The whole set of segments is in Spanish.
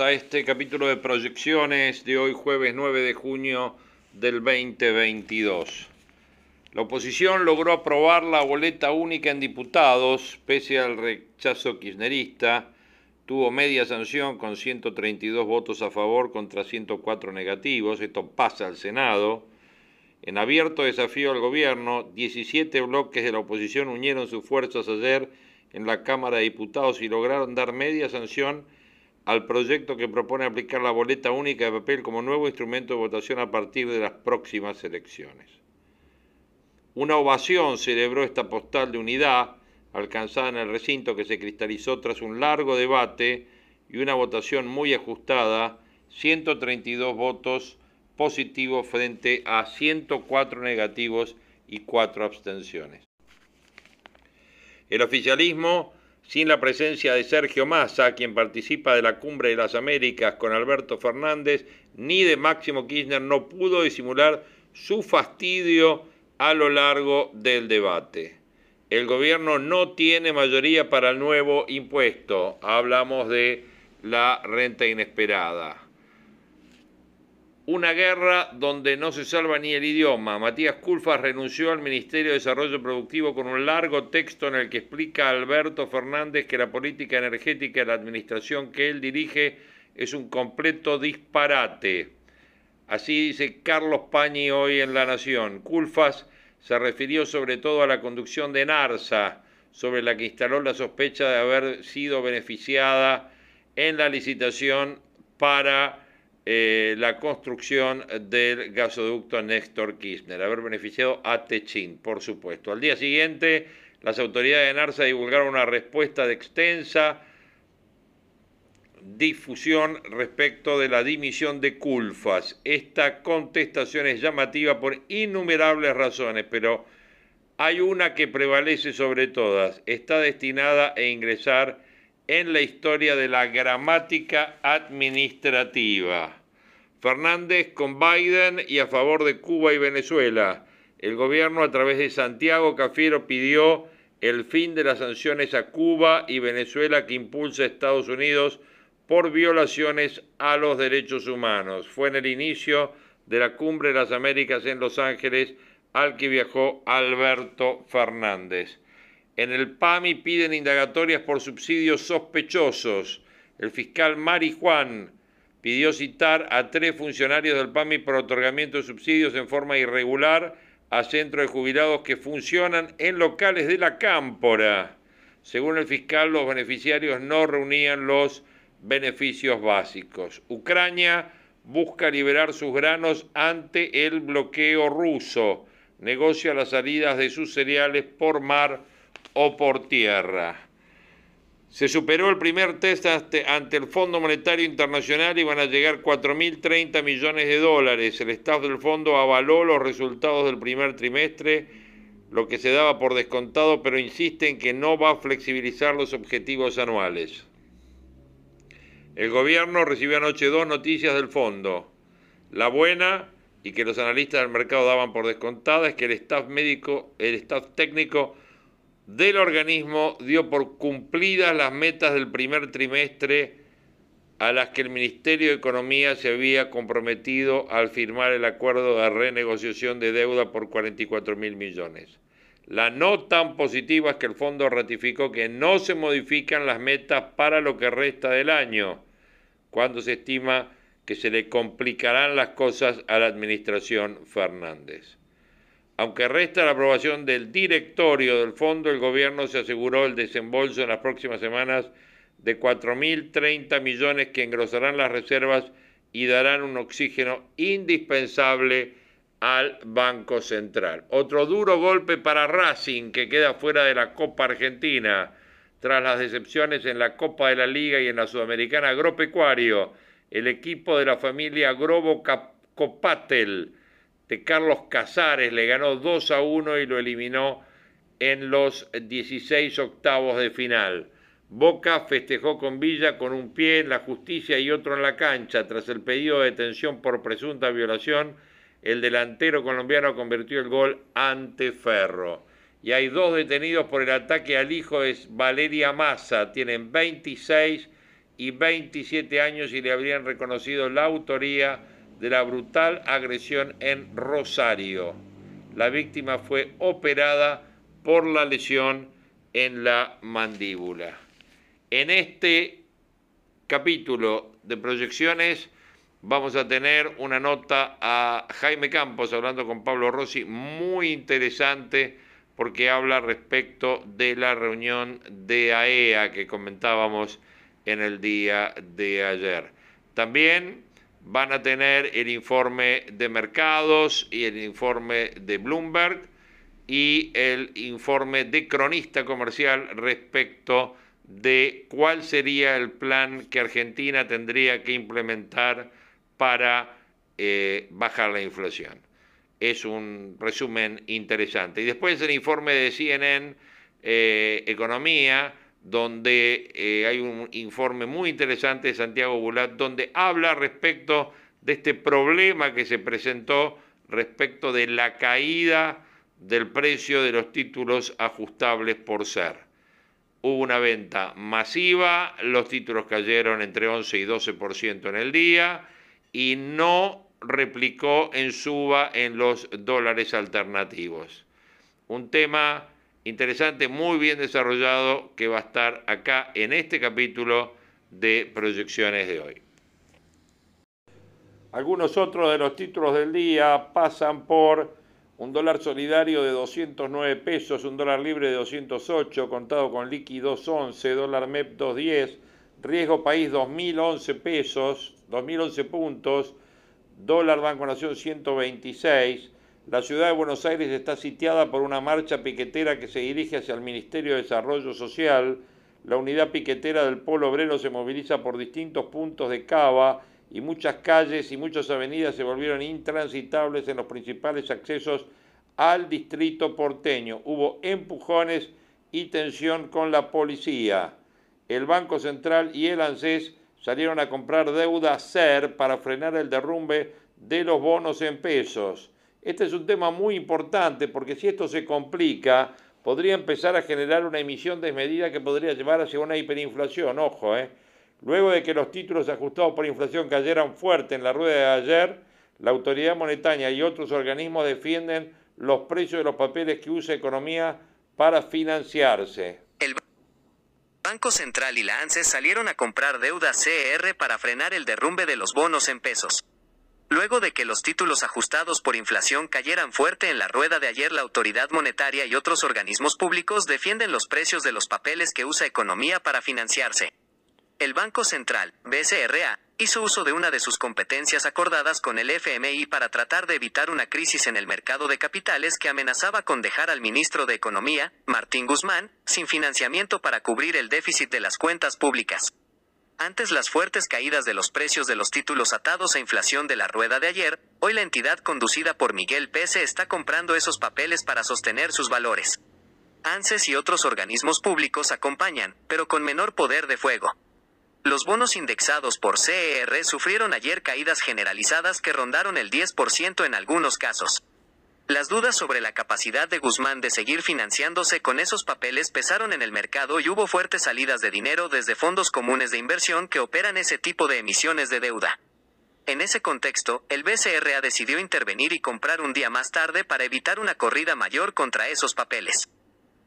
A este capítulo de proyecciones de hoy jueves 9 de junio del 2022. La oposición logró aprobar la boleta única en diputados, pese al rechazo kirchnerista, tuvo media sanción con 132 votos a favor contra 104 negativos, esto pasa al Senado. En abierto desafío al gobierno, 17 bloques de la oposición unieron sus fuerzas ayer en la Cámara de Diputados y lograron dar media sanción al proyecto que propone aplicar la boleta única de papel como nuevo instrumento de votación a partir de las próximas elecciones. Una ovación celebró esta postal de unidad alcanzada en el recinto que se cristalizó tras un largo debate y una votación muy ajustada, 132 votos positivos frente a 104 negativos y 4 abstenciones. El oficialismo sin la presencia de Sergio Massa, quien participa de la Cumbre de las Américas con Alberto Fernández, ni de Máximo Kirchner, no pudo disimular su fastidio a lo largo del debate. El gobierno no tiene mayoría para el nuevo impuesto. Hablamos de la renta inesperada una guerra donde no se salva ni el idioma. Matías Culfas renunció al Ministerio de Desarrollo Productivo con un largo texto en el que explica a Alberto Fernández que la política energética de la administración que él dirige es un completo disparate. Así dice Carlos Pañi hoy en La Nación. Culfas se refirió sobre todo a la conducción de Narsa, sobre la que instaló la sospecha de haber sido beneficiada en la licitación para eh, la construcción del gasoducto Néstor Kirchner, haber beneficiado a Techin, por supuesto. Al día siguiente, las autoridades de NARSA divulgaron una respuesta de extensa difusión respecto de la dimisión de Culfas. Esta contestación es llamativa por innumerables razones, pero hay una que prevalece sobre todas. Está destinada a ingresar en la historia de la gramática administrativa. Fernández con Biden y a favor de Cuba y Venezuela. El gobierno a través de Santiago Cafiero pidió el fin de las sanciones a Cuba y Venezuela que impulsa Estados Unidos por violaciones a los derechos humanos. Fue en el inicio de la Cumbre de las Américas en Los Ángeles al que viajó Alberto Fernández. En el PAMI piden indagatorias por subsidios sospechosos. El fiscal Mari Juan pidió citar a tres funcionarios del PAMI por otorgamiento de subsidios en forma irregular a centros de jubilados que funcionan en locales de la Cámpora. Según el fiscal, los beneficiarios no reunían los beneficios básicos. Ucrania busca liberar sus granos ante el bloqueo ruso. Negocia las salidas de sus cereales por mar o por tierra. Se superó el primer test ante el Fondo Monetario Internacional y van a llegar 4.030 millones de dólares. El staff del fondo avaló los resultados del primer trimestre, lo que se daba por descontado, pero insiste en que no va a flexibilizar los objetivos anuales. El gobierno recibió anoche dos noticias del fondo. La buena, y que los analistas del mercado daban por descontada, es que el staff médico, el staff técnico, del organismo dio por cumplidas las metas del primer trimestre a las que el Ministerio de Economía se había comprometido al firmar el acuerdo de renegociación de deuda por 44 mil millones. La no tan positiva es que el fondo ratificó que no se modifican las metas para lo que resta del año, cuando se estima que se le complicarán las cosas a la administración Fernández. Aunque resta la aprobación del directorio del fondo, el gobierno se aseguró el desembolso en las próximas semanas de 4.030 millones que engrosarán las reservas y darán un oxígeno indispensable al Banco Central. Otro duro golpe para Racing, que queda fuera de la Copa Argentina, tras las decepciones en la Copa de la Liga y en la Sudamericana Agropecuario. El equipo de la familia Grobo Copatel de Carlos Casares le ganó 2 a 1 y lo eliminó en los 16 octavos de final. Boca festejó con Villa con un pie en la justicia y otro en la cancha. Tras el pedido de detención por presunta violación, el delantero colombiano convirtió el gol ante Ferro. Y hay dos detenidos por el ataque al hijo de Valeria Massa. Tienen 26 y 27 años y le habrían reconocido la autoría de la brutal agresión en Rosario. La víctima fue operada por la lesión en la mandíbula. En este capítulo de proyecciones vamos a tener una nota a Jaime Campos hablando con Pablo Rossi muy interesante porque habla respecto de la reunión de AEA e que comentábamos en el día de ayer. También van a tener el informe de mercados y el informe de Bloomberg y el informe de cronista comercial respecto de cuál sería el plan que Argentina tendría que implementar para eh, bajar la inflación. Es un resumen interesante. Y después el informe de CNN eh, Economía, donde eh, hay un informe muy interesante de Santiago Bulat, donde habla respecto de este problema que se presentó respecto de la caída del precio de los títulos ajustables por ser hubo una venta masiva, los títulos cayeron entre 11 y 12% en el día y no replicó en suba en los dólares alternativos. Un tema interesante, muy bien desarrollado, que va a estar acá en este capítulo de proyecciones de hoy. Algunos otros de los títulos del día pasan por un dólar solidario de 209 pesos, un dólar libre de 208, contado con líquido 11, dólar MEP 210, riesgo país 2011 pesos, 2011 puntos, dólar Banco Nación 126. La ciudad de Buenos Aires está sitiada por una marcha piquetera que se dirige hacia el Ministerio de Desarrollo Social. La unidad piquetera del Polo Obrero se moviliza por distintos puntos de Cava y muchas calles y muchas avenidas se volvieron intransitables en los principales accesos al distrito porteño. Hubo empujones y tensión con la policía. El Banco Central y el ANSES salieron a comprar deuda SER para frenar el derrumbe de los bonos en pesos. Este es un tema muy importante porque si esto se complica, podría empezar a generar una emisión desmedida que podría llevar hacia una hiperinflación. Ojo, ¿eh? Luego de que los títulos ajustados por inflación cayeran fuerte en la rueda de ayer, la autoridad monetaria y otros organismos defienden los precios de los papeles que usa economía para financiarse. El Banco Central y la ANSES salieron a comprar deuda CR para frenar el derrumbe de los bonos en pesos. Luego de que los títulos ajustados por inflación cayeran fuerte en la rueda de ayer, la autoridad monetaria y otros organismos públicos defienden los precios de los papeles que usa economía para financiarse. El Banco Central, BCRA, hizo uso de una de sus competencias acordadas con el FMI para tratar de evitar una crisis en el mercado de capitales que amenazaba con dejar al ministro de Economía, Martín Guzmán, sin financiamiento para cubrir el déficit de las cuentas públicas. Antes las fuertes caídas de los precios de los títulos atados a inflación de la rueda de ayer, hoy la entidad conducida por Miguel Pese está comprando esos papeles para sostener sus valores. ANSES y otros organismos públicos acompañan, pero con menor poder de fuego. Los bonos indexados por CER sufrieron ayer caídas generalizadas que rondaron el 10% en algunos casos. Las dudas sobre la capacidad de Guzmán de seguir financiándose con esos papeles pesaron en el mercado y hubo fuertes salidas de dinero desde fondos comunes de inversión que operan ese tipo de emisiones de deuda. En ese contexto, el BCRA decidió intervenir y comprar un día más tarde para evitar una corrida mayor contra esos papeles.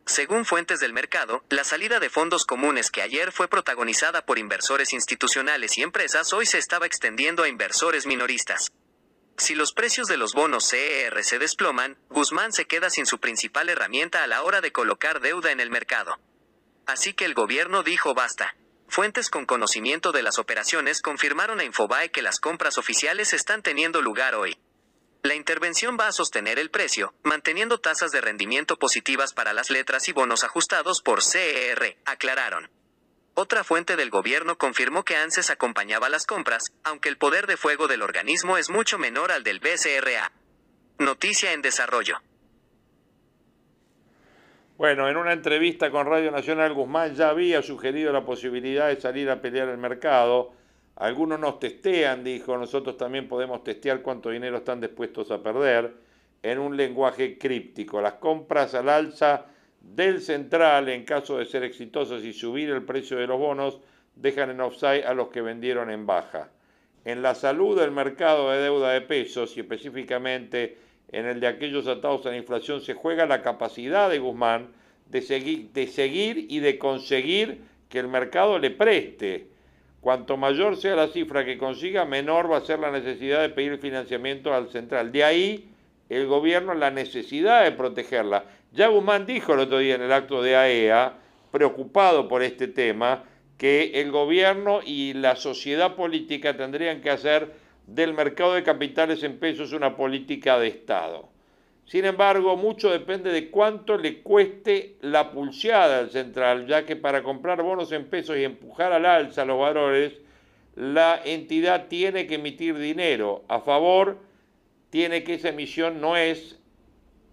Según fuentes del mercado, la salida de fondos comunes que ayer fue protagonizada por inversores institucionales y empresas hoy se estaba extendiendo a inversores minoristas. Si los precios de los bonos CER se desploman, Guzmán se queda sin su principal herramienta a la hora de colocar deuda en el mercado. Así que el gobierno dijo basta. fuentes con conocimiento de las operaciones confirmaron a Infobae que las compras oficiales están teniendo lugar hoy. La intervención va a sostener el precio, manteniendo tasas de rendimiento positivas para las letras y bonos ajustados por CER, aclararon. Otra fuente del gobierno confirmó que ANSES acompañaba las compras, aunque el poder de fuego del organismo es mucho menor al del BCRA. Noticia en desarrollo. Bueno, en una entrevista con Radio Nacional, Guzmán ya había sugerido la posibilidad de salir a pelear el mercado algunos nos testean, dijo, nosotros también podemos testear cuánto dinero están dispuestos a perder en un lenguaje críptico. Las compras al alza del central, en caso de ser exitosos y subir el precio de los bonos, dejan en offside a los que vendieron en baja. En la salud del mercado de deuda de pesos y específicamente en el de aquellos atados a la inflación se juega la capacidad de Guzmán de seguir, de seguir y de conseguir que el mercado le preste Cuanto mayor sea la cifra que consiga, menor va a ser la necesidad de pedir financiamiento al central. De ahí el gobierno la necesidad de protegerla. Ya Guzmán dijo el otro día en el acto de AEA, e preocupado por este tema, que el gobierno y la sociedad política tendrían que hacer del mercado de capitales en pesos una política de Estado. Sin embargo, mucho depende de cuánto le cueste la pulseada al central, ya que para comprar bonos en pesos y empujar al alza los valores, la entidad tiene que emitir dinero a favor, tiene que esa emisión no es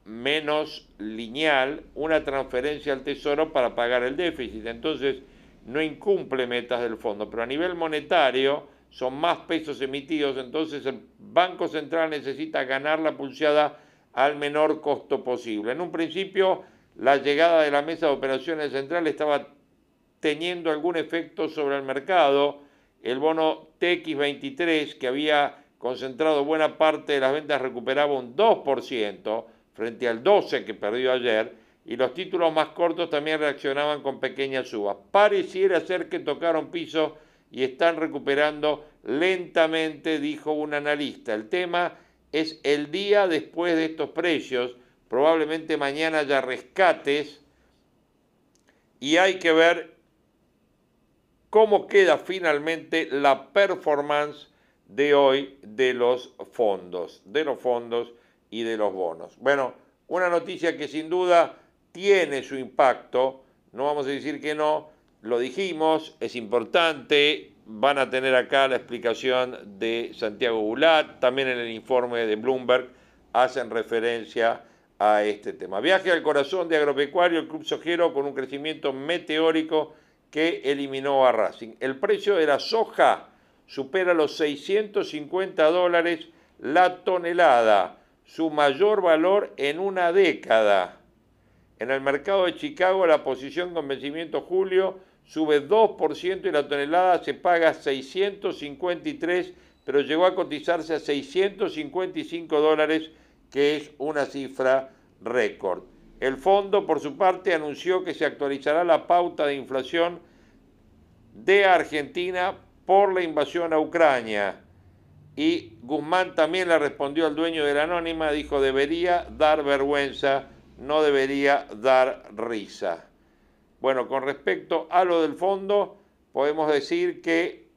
menos lineal, una transferencia al tesoro para pagar el déficit. Entonces, no incumple metas del fondo, pero a nivel monetario son más pesos emitidos, entonces el Banco Central necesita ganar la pulseada al menor costo posible. En un principio, la llegada de la mesa de operaciones central estaba teniendo algún efecto sobre el mercado. El bono TX23, que había concentrado buena parte de las ventas, recuperaba un 2% frente al 12% que perdió ayer, y los títulos más cortos también reaccionaban con pequeñas subas. Pareciera ser que tocaron piso y están recuperando lentamente, dijo un analista. El tema es el día después de estos precios, probablemente mañana haya rescates y hay que ver cómo queda finalmente la performance de hoy de los fondos, de los fondos y de los bonos. Bueno, una noticia que sin duda tiene su impacto, no vamos a decir que no, lo dijimos, es importante, van a tener acá la explicación de Santiago Bulat, también en el informe de Bloomberg hacen referencia a este tema. Viaje al corazón de Agropecuario, el Club Sojero con un crecimiento meteórico que eliminó a Racing. El precio de la soja supera los 650 dólares la tonelada, su mayor valor en una década. En el mercado de Chicago la posición con vencimiento julio sube 2% y la tonelada se paga 653, pero llegó a cotizarse a 655 dólares, que es una cifra récord. El fondo, por su parte, anunció que se actualizará la pauta de inflación de Argentina por la invasión a Ucrania. Y Guzmán también le respondió al dueño de la anónima, dijo, debería dar vergüenza, no debería dar risa. Bueno, con respecto a lo del fondo, podemos decir que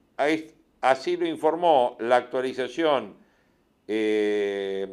así lo informó la actualización eh,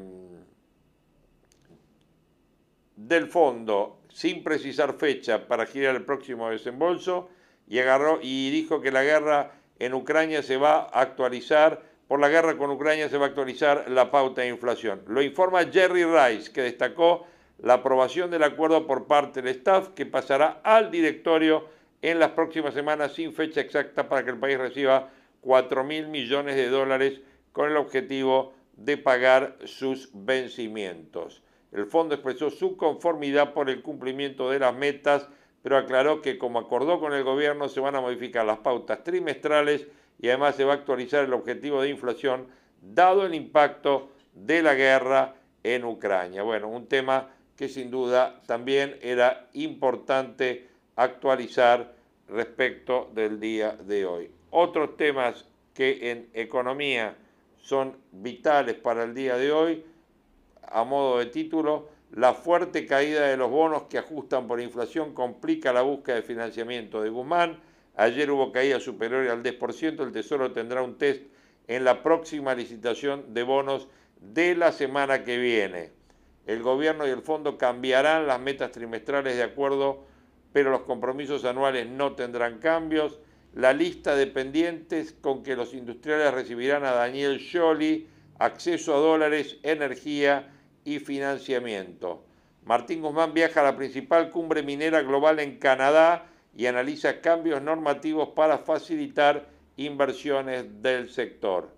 del fondo sin precisar fecha para girar el próximo desembolso y agarró y dijo que la guerra en Ucrania se va a actualizar, por la guerra con Ucrania se va a actualizar la pauta de inflación. Lo informa Jerry Rice, que destacó la aprobación del acuerdo por parte del staff que pasará al directorio en las próximas semanas sin fecha exacta para que el país reciba 4 mil millones de dólares con el objetivo de pagar sus vencimientos. El fondo expresó su conformidad por el cumplimiento de las metas, pero aclaró que como acordó con el gobierno se van a modificar las pautas trimestrales y además se va a actualizar el objetivo de inflación dado el impacto de la guerra en Ucrania. Bueno, un tema que sin duda también era importante actualizar respecto del día de hoy. Otros temas que en economía son vitales para el día de hoy, a modo de título, la fuerte caída de los bonos que ajustan por inflación complica la búsqueda de financiamiento de Guzmán. Ayer hubo caída superior al 10%, el Tesoro tendrá un test en la próxima licitación de bonos de la semana que viene. El gobierno y el fondo cambiarán las metas trimestrales de acuerdo, pero los compromisos anuales no tendrán cambios. La lista de pendientes con que los industriales recibirán a Daniel Scioli, acceso a dólares, energía y financiamiento. Martín Guzmán viaja a la principal cumbre minera global en Canadá y analiza cambios normativos para facilitar inversiones del sector.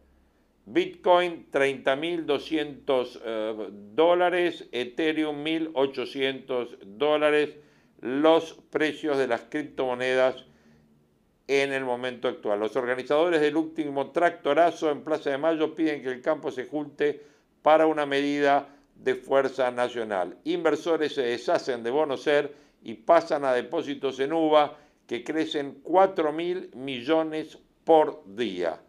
Bitcoin 30.200 eh, dólares, Ethereum 1.800 dólares, los precios de las criptomonedas en el momento actual. Los organizadores del último tractorazo en Plaza de Mayo piden que el campo se junte para una medida de fuerza nacional. Inversores se deshacen de bonos ser y pasan a depósitos en UVA que crecen 4 mil millones por día.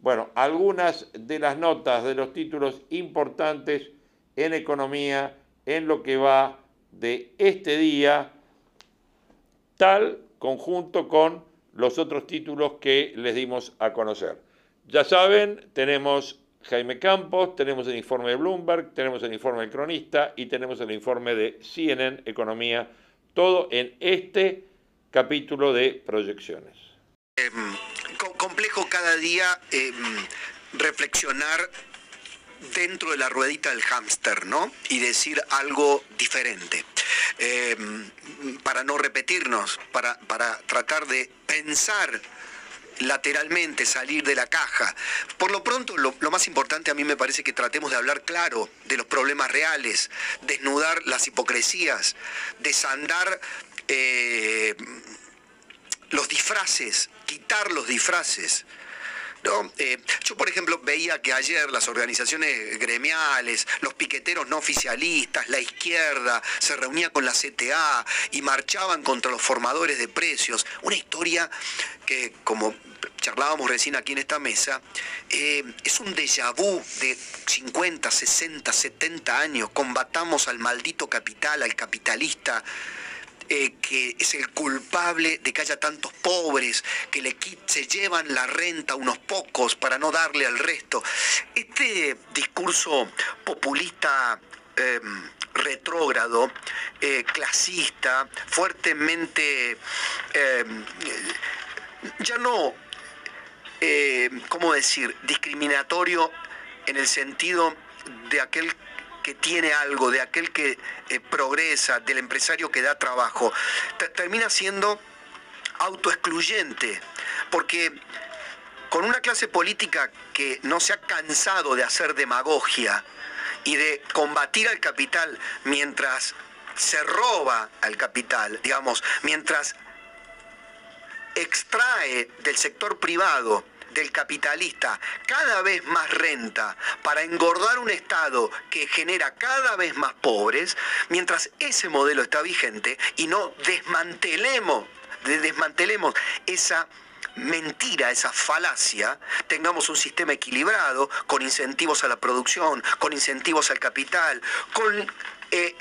Bueno, algunas de las notas de los títulos importantes en economía en lo que va de este día, tal conjunto con los otros títulos que les dimos a conocer. Ya saben, tenemos Jaime Campos, tenemos el informe de Bloomberg, tenemos el informe del cronista y tenemos el informe de CNN Economía, todo en este capítulo de proyecciones. Em, complejo cada día em, reflexionar dentro de la ruedita del hámster, ¿no? Y decir algo diferente. Em, para no repetirnos, para, para tratar de pensar lateralmente, salir de la caja. Por lo pronto, lo, más importante a mí me parece que tratemos de hablar claro de los problemas reales, desnudar las hipocresías, desandar eh, los disfraces, quitar los disfraces. ¿No? Eh, yo, por ejemplo, veía que ayer las organizaciones gremiales, los piqueteros no oficialistas, la izquierda, se reunía con la CTA y marchaban contra los formadores de precios. Una historia que, como charlábamos recién aquí en esta mesa, eh, es un déjà vu de 50, 60, 70 años. Combatamos al maldito capital, al capitalista eh, que es el culpable de que haya tantos pobres, que le se llevan la renta a unos pocos para no darle al resto. Este discurso populista em, retrógrado, eh, clasista, fuertemente, em, ya no, em, ¿cómo decir?, discriminatorio en el sentido de aquel que tiene algo, de aquel que eh, progresa, del empresario que da trabajo, termina siendo autoexcluyente, porque con una clase política que no se ha cansado de hacer demagogia y de combatir al capital mientras se roba al capital, digamos, mientras extrae del sector privado del capitalista cada vez más renta para engordar un Estado que genera cada vez más pobres, mientras ese modelo está vigente y no desmantelemos, desmantelemos esa mentira, esa falacia, tengamos un sistema equilibrado, con incentivos a la producción, con incentivos al capital, con eh,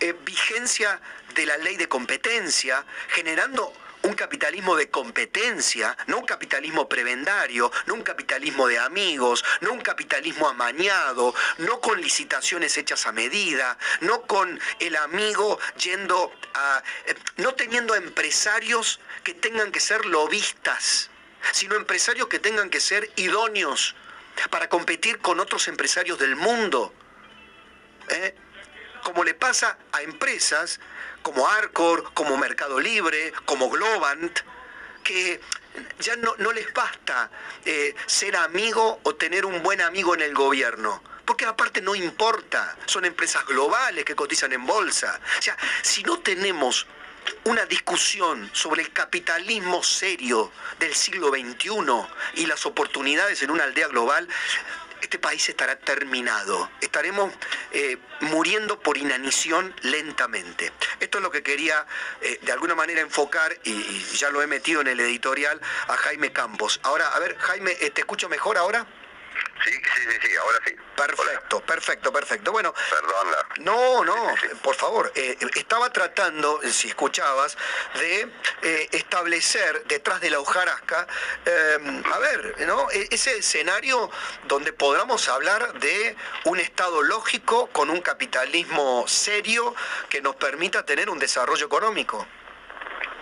eh, vigencia de la ley de competencia, generando un capitalismo de competencia, no un capitalismo prebendario, no un capitalismo de amigos, no un capitalismo amañado, no con licitaciones hechas a medida, no con el amigo yendo a... Eh, no teniendo empresarios que tengan que ser lobistas, sino empresarios que tengan que ser idóneos para competir con otros empresarios del mundo. ¿Eh? Como le pasa a empresas como Arcor, como Mercado Libre, como Globant, que ya no, les basta eh, ser amigo o tener un buen amigo en el gobierno. Porque aparte no importa, son empresas globales que cotizan en bolsa. O sea, si no tenemos una discusión sobre el capitalismo serio del siglo XXI y las oportunidades en una aldea global, este país estará terminado. Estaremos eh, muriendo por inanición lentamente. Esto es lo que quería eh, de alguna manera enfocar y, ya lo he metido en el editorial a Jaime Campos. Ahora, a ver, Jaime, eh, ¿te escucho mejor ahora? Sí, sí, sí, sí, ahora sí. Perfecto, perfecto, perfecto. Bueno, Perdón. La... no, no, por favor. Eh, estaba tratando, si escuchabas, de eh, establecer detrás de la hojarasca, eh, a ver, ¿no? E- ese escenario donde podamos hablar de un Estado lógico con un capitalismo serio que nos permita tener un desarrollo económico.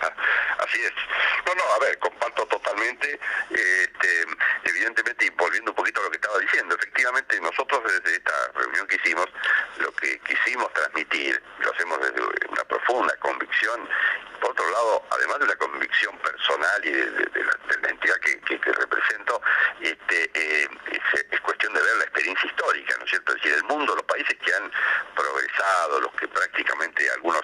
Así es. No, no, a ver, comparto totalmente, este, evidentemente, y volviendo un poquito a lo que estaba diciendo, efectivamente nosotros desde esta reunión que hicimos, lo que quisimos transmitir, lo hacemos desde una profunda convicción, por otro lado, además de una convicción personal y de, la, de la entidad que, que- que represento, este, eh, es, es cuestión de ver la experiencia histórica, ¿no es cierto? Es decir, el mundo, los países que han progresado, los que prácticamente algunos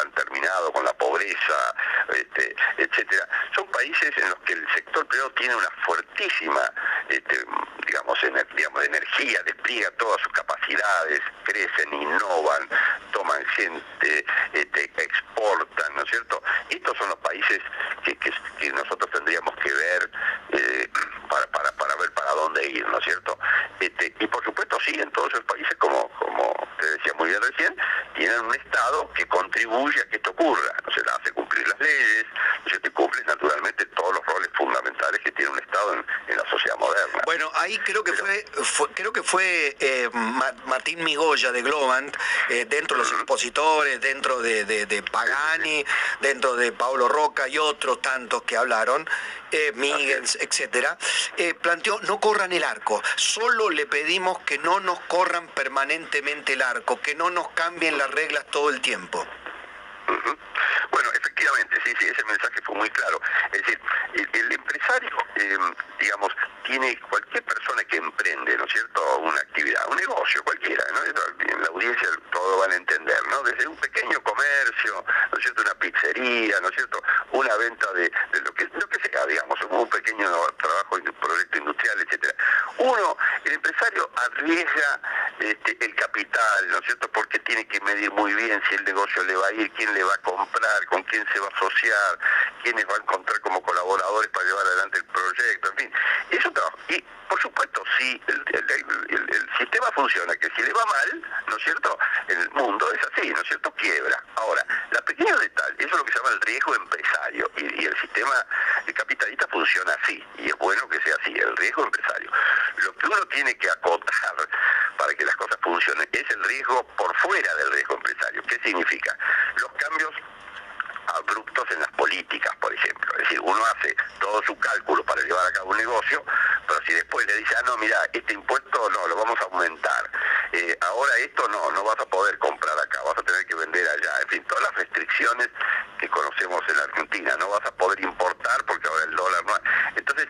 han terminado con la pobreza, este, etcétera, son países en los que el sector privado tiene una fuertísima, este, digamos, ener- digamos, energía, despliega todas sus capacidades, crecen, innovan, toman gente, este, exportan, ¿no es cierto? Estos son los países que, que- nosotros tendríamos que ver eh, para, para, para ver para dónde ir, ¿no es cierto? Este, y por supuesto sí, en todos esos países, como, como te decía muy bien recién, tienen un Estado que contribuye a que esto ocurra, no se hace cumplir las leyes, ¿no es cierto? y cumple naturalmente todos los roles fundamentales que tiene un Estado en, en la sociedad moderna. Bueno, ahí creo que fue, fue- creo que fue eh, Ma- Martín Migoya de Globant, eh, dentro de los expositores, dentro de, de- de Pagani, dentro de Pablo Roca y otros tantos que hablaron, eh, Miguel, etcétera, eh, planteó no corran el arco, solo le pedimos que no nos corran permanentemente el arco, que no nos cambien las reglas todo el tiempo. Bueno, efectivamente, sí, sí, ese mensaje fue muy claro. Es decir, el, el empresario, eh, digamos, tiene cualquier persona que emprende, ¿no es cierto?, una actividad, un negocio, cualquiera, ¿no? En la audiencia todo van a entender, ¿no? Desde un pequeño comercio, ¿no es cierto?, una pizzería, ¿no es cierto?, una venta de, de lo, que, lo que sea, digamos, un pequeño trabajo, un proyecto industrial, etcétera. Uno, el empresario arriesga este, el capital, ¿no es cierto?, porque tiene que medir muy bien si el negocio le va a ir, quién le va a comprar, con quién se va a asociar, quiénes va a encontrar como colaboradores para llevar adelante el proyecto, en fin. Es un trabajo. Y, por supuesto, si el, el- el- el sistema funciona, que si le va mal, ¿no es cierto?, el mundo es así, ¿no es cierto?, quiebra. Ahora, la pequeña detalle, eso es lo que se llama el riesgo empresario, y, y el sistema capitalista funciona así, y es bueno que sea así, el riesgo empresario. Lo que uno tiene que acotar para que las cosas funcionen es el riesgo por fuera del riesgo empresario. ¿Qué significa? Los cambios abruptos en las políticas, por ejemplo. Es decir, uno hace todo su cálculo para llevar a cabo un negocio, pero si después le dice, ah, no, mira, este impuesto no, lo vamos a aumentar, Eh, ahora esto no, no vas a poder comprar acá, vas a tener que vender allá, en fin, todas las restricciones que conocemos en la Argentina, no vas a poder importar porque ahora el dólar no... Entonces,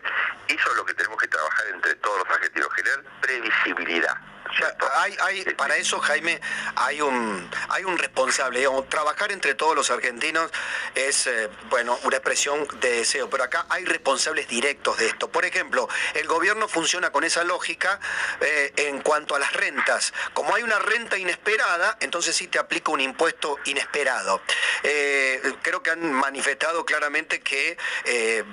eso es lo que tenemos que trabajar entre todos los argentinos, generar previsibilidad. ¿cierto? Hay, hay, para eso, Jaime, hay un, hay un responsable. digamos, trabajar entre todos los argentinos es, eh, bueno, una expresión de deseo, pero acá hay responsables directos de esto. Por ejemplo, el gobierno funciona con esa lógica eh, en cuanto a las rentas. Como hay una renta inesperada, entonces sí te aplica un impuesto inesperado. Eh, creo que han manifestado claramente que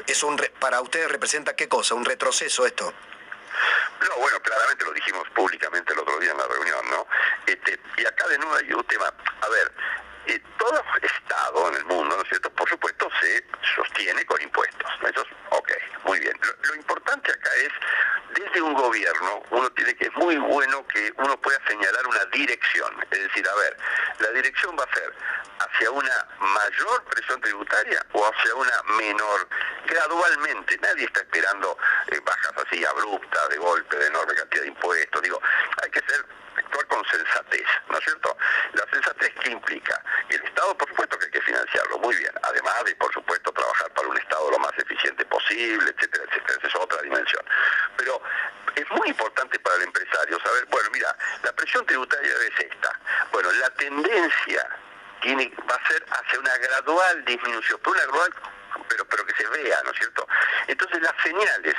es un para ustedes representa qué cosa, un retroceso esto. No, bueno, claramente lo dijimos públicamente el otro día en la reunión, ¿no? Este, y acá de nuevo hay un tema. A ver, eh, todo Estado en el mundo, ¿no es cierto? Por supuesto se sostiene con impuestos. ¿no? Eso es, ok, muy bien. Lo, lo importante acá es, desde un gobierno, uno tiene que, es muy bueno que uno pueda señalar una dirección. Es decir, a ver, la dirección va a ser hacia una mayor presión tributaria o hacia una menor, gradualmente. Nadie está esperando eh, bajas así abruptas, de golpe, de enorme cantidad de impuestos. Digo, hay que ser actuar con sensatez, ¿no es cierto? La sensatez que implica y el Estado, por supuesto que hay que financiarlo, muy bien, además de, por supuesto, trabajar para un Estado lo más eficiente posible, etcétera, etcétera, esa es otra dimensión. Pero es muy importante para el empresario saber, bueno, mira, la presión tributaria es esta. Bueno, la tendencia tiene, va a ser hacia una gradual disminución, pero una gradual pero, pero que se vea, ¿no es cierto? Entonces las señales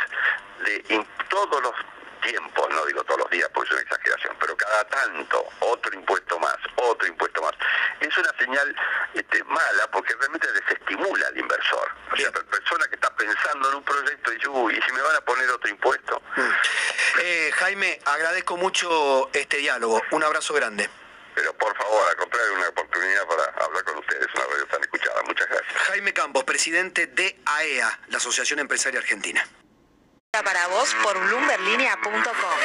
de en todos los tiempos, no digo todos los días porque es una exageración, pero cada tanto, otro impuesto más, otro impuesto más, es una señal este, mala porque realmente desestimula al inversor. O sea, la persona que está pensando en un proyecto dice, uy, ¿y si me van a poner otro impuesto? Eh, Jaime, agradezco mucho este diálogo. Un abrazo grande. Pero por favor, a contrario, una oportunidad para hablar con ustedes, una radio tan escuchada. Muchas gracias. Jaime Campos, presidente de AEA, la Asociación Empresaria Argentina. Para vos por bloomberlinia.com.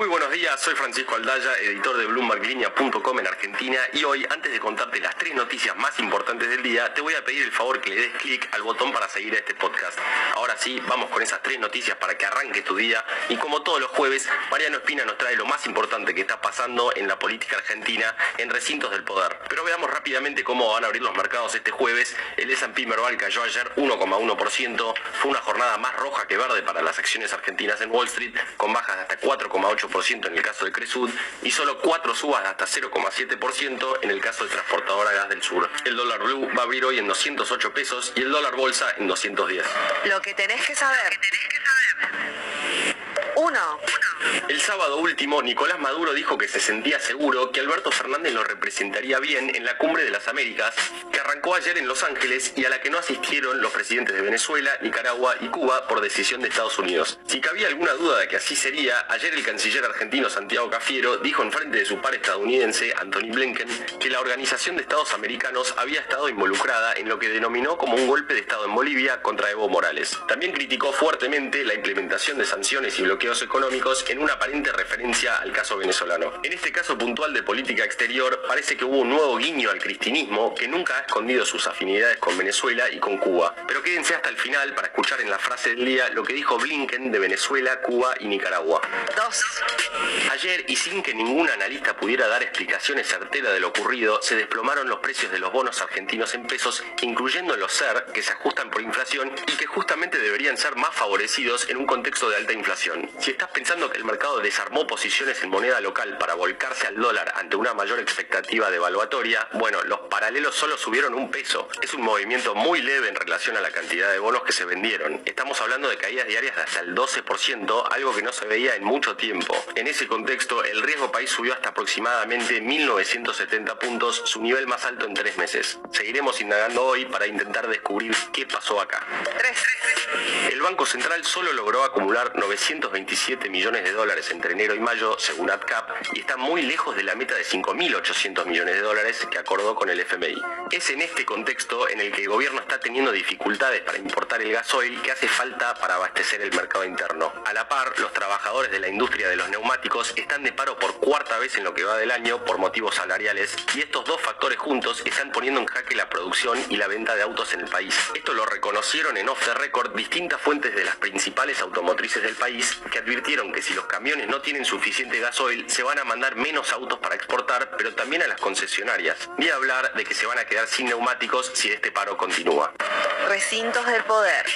Muy buenos días, soy Francisco Aldaya, editor de BloombergLinea.com en Argentina y hoy, antes de contarte las tres noticias más importantes del día, te voy a pedir el favor que le des clic al botón para seguir a este podcast. Ahora sí, vamos con esas tres noticias para que arranque tu día y como todos los jueves, Mariano Espina nos trae lo más importante que está pasando en la política argentina en recintos del poder. Pero veamos rápidamente cómo van a abrir los mercados este jueves. El S&P Merval cayó ayer 1,1%, fue una jornada más roja que verde para las acciones argentinas en Wall Street, con bajas de hasta 4,8% en el caso de Cresud y solo 4 subas hasta 0,7% en el caso de Transportadora Gas del Sur. El dólar blue va a abrir hoy en 208 pesos y el dólar bolsa en 210. Lo que tenés que saber. 1. El sábado último, Nicolás Maduro dijo que se sentía seguro que Alberto Fernández lo representaría bien en la Cumbre de las Américas, que arrancó ayer en Los Ángeles y a la que no asistieron los presidentes de Venezuela, Nicaragua y Cuba por decisión de Estados Unidos. Si cabía alguna duda de que así sería, ayer el canciller argentino Santiago Cafiero dijo en frente de su par estadounidense, Anthony Blinken, que la Organización de Estados Americanos había estado involucrada en lo que denominó como un golpe de Estado en Bolivia contra Evo Morales. También criticó fuertemente la implementación de sanciones y bloqueos económicos en una aparente referencia al caso venezolano. En este caso puntual de política exterior, parece que hubo un nuevo guiño al cristinismo que nunca ha escondido sus afinidades con Venezuela y con Cuba. Pero quédense hasta el final para escuchar en la frase del día lo que dijo Blinken de Venezuela, Cuba y Nicaragua. 2. Ayer, y sin que ningún analista pudiera dar explicaciones certeras de lo ocurrido, se desplomaron los precios de los bonos argentinos en pesos, incluyendo los SER, que se ajustan por inflación y que justamente deberían ser más favorecidos en un contexto de alta inflación. Si estás pensando que el mercado desarmó posiciones en moneda local para volcarse al dólar ante una mayor expectativa devaluatoria, bueno, los paralelos solo subieron un peso. Es un movimiento muy leve en relación a la cantidad de bonos que se vendieron. Estamos hablando de caídas diarias de hasta el 12%, algo que no se veía en mucho tiempo. En ese contexto, el riesgo país subió hasta aproximadamente 1970 puntos, su nivel más alto en tres meses. Seguiremos indagando hoy para intentar descubrir qué pasó acá. 3. El Banco Central solo logró acumular 927 millones de dólares entre enero y mayo, según ADCAP, y está muy lejos de la meta de 5.800 millones de dólares que acordó con el FMI. Es en este contexto en el que el gobierno está teniendo dificultades para importar el gasoil que hace falta para abastecer el mercado interno. A la par, los trabajadores de la industria de los neumáticos están de paro por cuarta vez en lo que va del año por motivos salariales y estos dos factores juntos están poniendo en jaque la producción y la venta de autos en el país. Esto lo reconocieron en off the record distintas fuentes de las principales automotrices del país que advirtieron que si los camiones no tienen suficiente gasoil se van a mandar menos autos para exportar, pero también a las concesionarias. Ni hablar de que se van a quedar sin neumáticos si este paro continúa. Recintos del poder.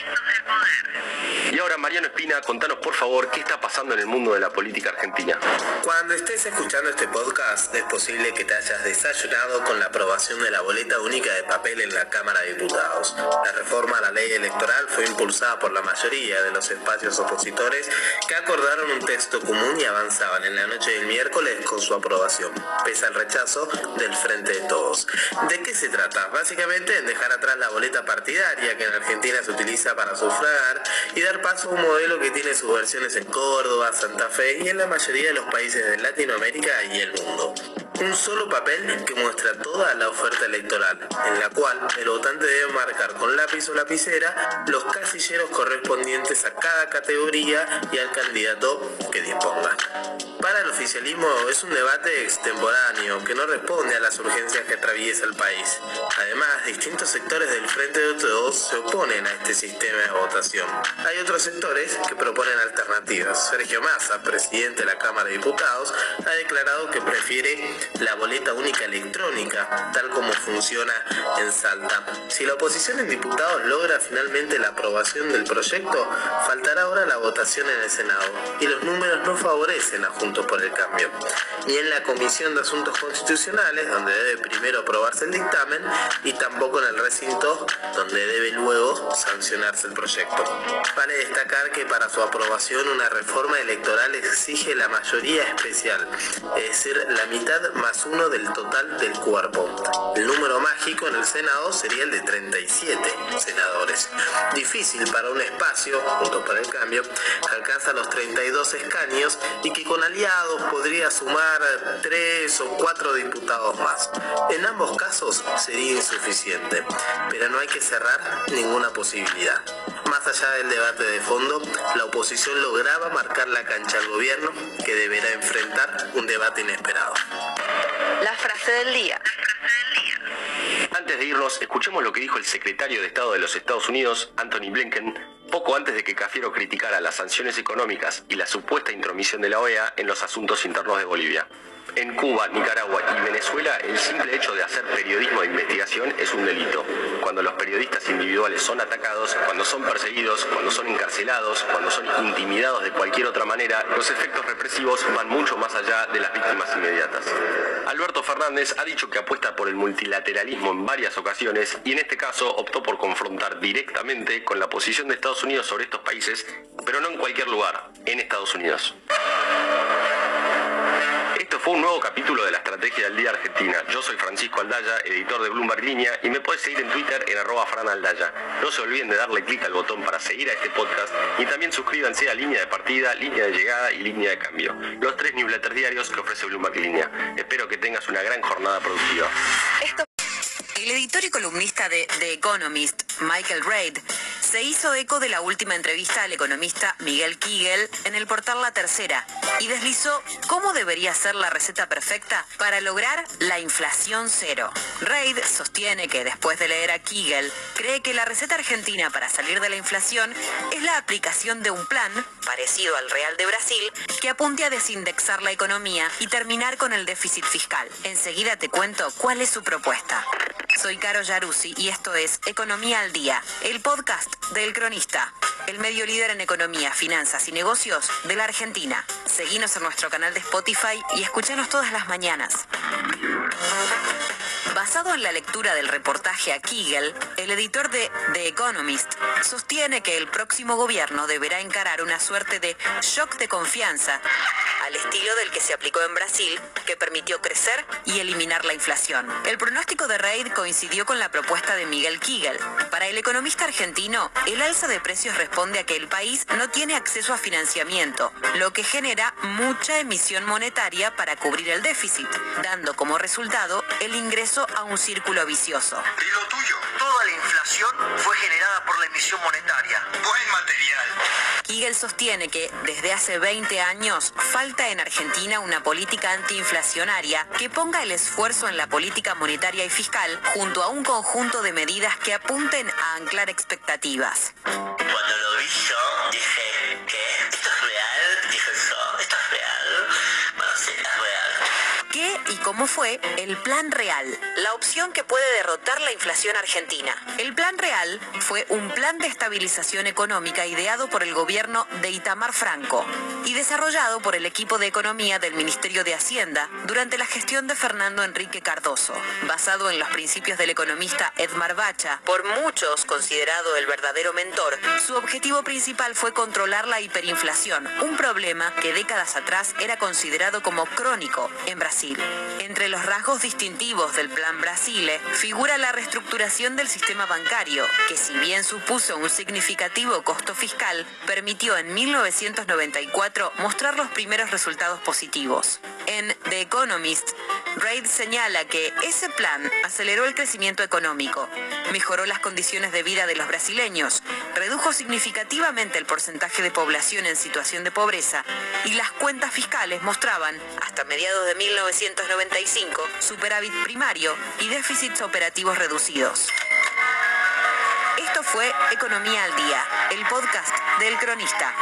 Y ahora Mariano Espina, contanos por favor qué está pasando en el mundo de la política argentina. Cuando estés escuchando este podcast, es posible que te hayas desayunado con la aprobación de la boleta única de papel en la Cámara de Diputados. La reforma a la ley electoral fue impulsada por la mayoría de los espacios opositores que acordaron un texto común y avanzaban en la noche del miércoles con su aprobación, pese al rechazo del Frente de Todos. ¿De qué se trata? Básicamente en dejar atrás la boleta partidaria que en Argentina se utiliza para sufragar y dar paso a un modelo que tiene sus versiones en Córdoba, Santa Fe y en la mayoría de los países de Latinoamérica y el mundo. Un solo papel que muestra toda la oferta electoral, en la cual el votante debe marcar con lápiz o lapicera los casilleros correspondientes a cada categoría y al candidato que disponga. Para el oficialismo es un debate extemporáneo que no responde a las urgencias que atraviesa el país. Además, distintos sectores del Frente de Todos se oponen a este sistema de votación. Hay otros sectores que proponen alternativas. Sergio Massa, presidente de la Cámara de Diputados, ha declarado que prefiere la boleta única electrónica, tal como funciona en Salta. Si la oposición en diputados logra finalmente la aprobación del proyecto, faltará ahora la votación en el Senado y los números no favorecen a Juntos por el Cambio. Ni en la Comisión de Asuntos Constitucionales, donde debe primero aprobarse el dictamen, y tampoco en el recinto, donde debe luego sancionarse el proyecto. Vale destacar que para su aprobación una reforma electoral exige la mayoría especial, es decir, la mitad más uno del total del cuerpo. El número mágico en el Senado sería el de 37 senadores. difícil para un espacio, junto para el cambio, alcanza los 32 escaños y que con aliados podría sumar 3 o 4 diputados más. En ambos casos sería insuficiente, pero no hay que cerrar ninguna posibilidad. Más allá del debate de fondo, la oposición lograba marcar la cancha al gobierno que deberá enfrentar un debate inesperado. La frase del día. Antes de irnos, escuchemos lo que dijo el secretario de Estado de los Estados Unidos, Anthony Blinken, poco antes de que Cafiero criticara las sanciones económicas y la supuesta intromisión de la OEA en los asuntos internos de Bolivia. En Cuba, Nicaragua y Venezuela, el simple hecho de hacer periodismo de investigación es un delito. Cuando los periodistas individuales son atacados, cuando son perseguidos, cuando son encarcelados, cuando son intimidados de cualquier otra manera, los efectos represivos van mucho más allá de las víctimas inmediatas. Alberto Fernández ha dicho que apuesta por el multilateralismo en varias ocasiones y en este caso optó por confrontar directamente con la posición de Estados Unidos sobre estos países, pero no en cualquier lugar, en Estados Unidos. Fue un nuevo capítulo de la Estrategia del Día Argentina. Yo soy Francisco Aldaya, editor de Bloomberg Línea, y me puedes seguir en Twitter en arroba franaldaya. No se olviden de darle clic al botón para seguir a este podcast y también suscríbanse a Línea de Partida, Línea de Llegada y Línea de Cambio, los tres newsletters diarios que ofrece Bloomberg Línea. Espero que tengas una gran jornada productiva. Esto. El editor y columnista de The Economist, Michael Reid, se hizo eco de la última entrevista al economista Miguel Kigel en el portal La Tercera y deslizó cómo debería ser la receta perfecta para lograr la inflación cero. Reid sostiene que después de leer a Kigel, cree que la receta argentina para salir de la inflación es la aplicación de un plan, parecido al Real de Brasil, que apunte a desindexar la economía y terminar con el déficit fiscal. Enseguida te cuento cuál es su propuesta. Soy Caro Yaruzzi y esto es Economía Día, el podcast del Cronista, el medio líder en economía, finanzas y negocios de la Argentina. Seguinos en nuestro canal de Spotify y escuchanos todas las mañanas. Basado en la lectura del reportaje a Kigel, el editor de The Economist sostiene que el próximo gobierno deberá encarar una suerte de shock de confianza al estilo del que se aplicó en Brasil, que permitió crecer y eliminar la inflación. El pronóstico de Reid coincidió con la propuesta de Miguel Kigel. Para el economista argentino, el alza de precios responde a que el país no tiene acceso a financiamiento, lo que genera mucha emisión monetaria para cubrir el déficit, dando como resultado el ingreso a un círculo vicioso. Y lo tuyo, toda la inflación fue generada por la emisión monetaria. Buen material. Kigel sostiene que desde hace 20 años falta en Argentina una política antiinflacionaria que ponga el esfuerzo en la política monetaria y fiscal junto a un conjunto de medidas que apunten a anclar expectativas. Cuando lo vi yo, dije, ¿qué? ¿Esto ¿Qué y cómo fue el Plan Real? La opción que puede derrotar la inflación argentina. El Plan Real fue un plan de estabilización económica ideado por el gobierno de Itamar Franco y desarrollado por el equipo de economía del Ministerio de Hacienda durante la gestión de Fernando Enrique Cardoso. Basado en los principios del economista Edmar Bacha, por muchos considerado el verdadero mentor, su objetivo principal fue controlar la hiperinflación, un problema que décadas atrás era considerado como crónico en Brasil. Entre los rasgos distintivos del Plan Brasile figura la reestructuración del sistema bancario, que si bien supuso un significativo costo fiscal, permitió en 1994 mostrar los primeros resultados positivos. En The Economist, Reid señala que ese plan aceleró el crecimiento económico, mejoró las condiciones de vida de los brasileños, redujo significativamente el porcentaje de población en situación de pobreza y las cuentas fiscales mostraban, hasta mediados de 1995, superávit primario y déficits operativos reducidos. Esto fue Economía al Día, el podcast del cronista.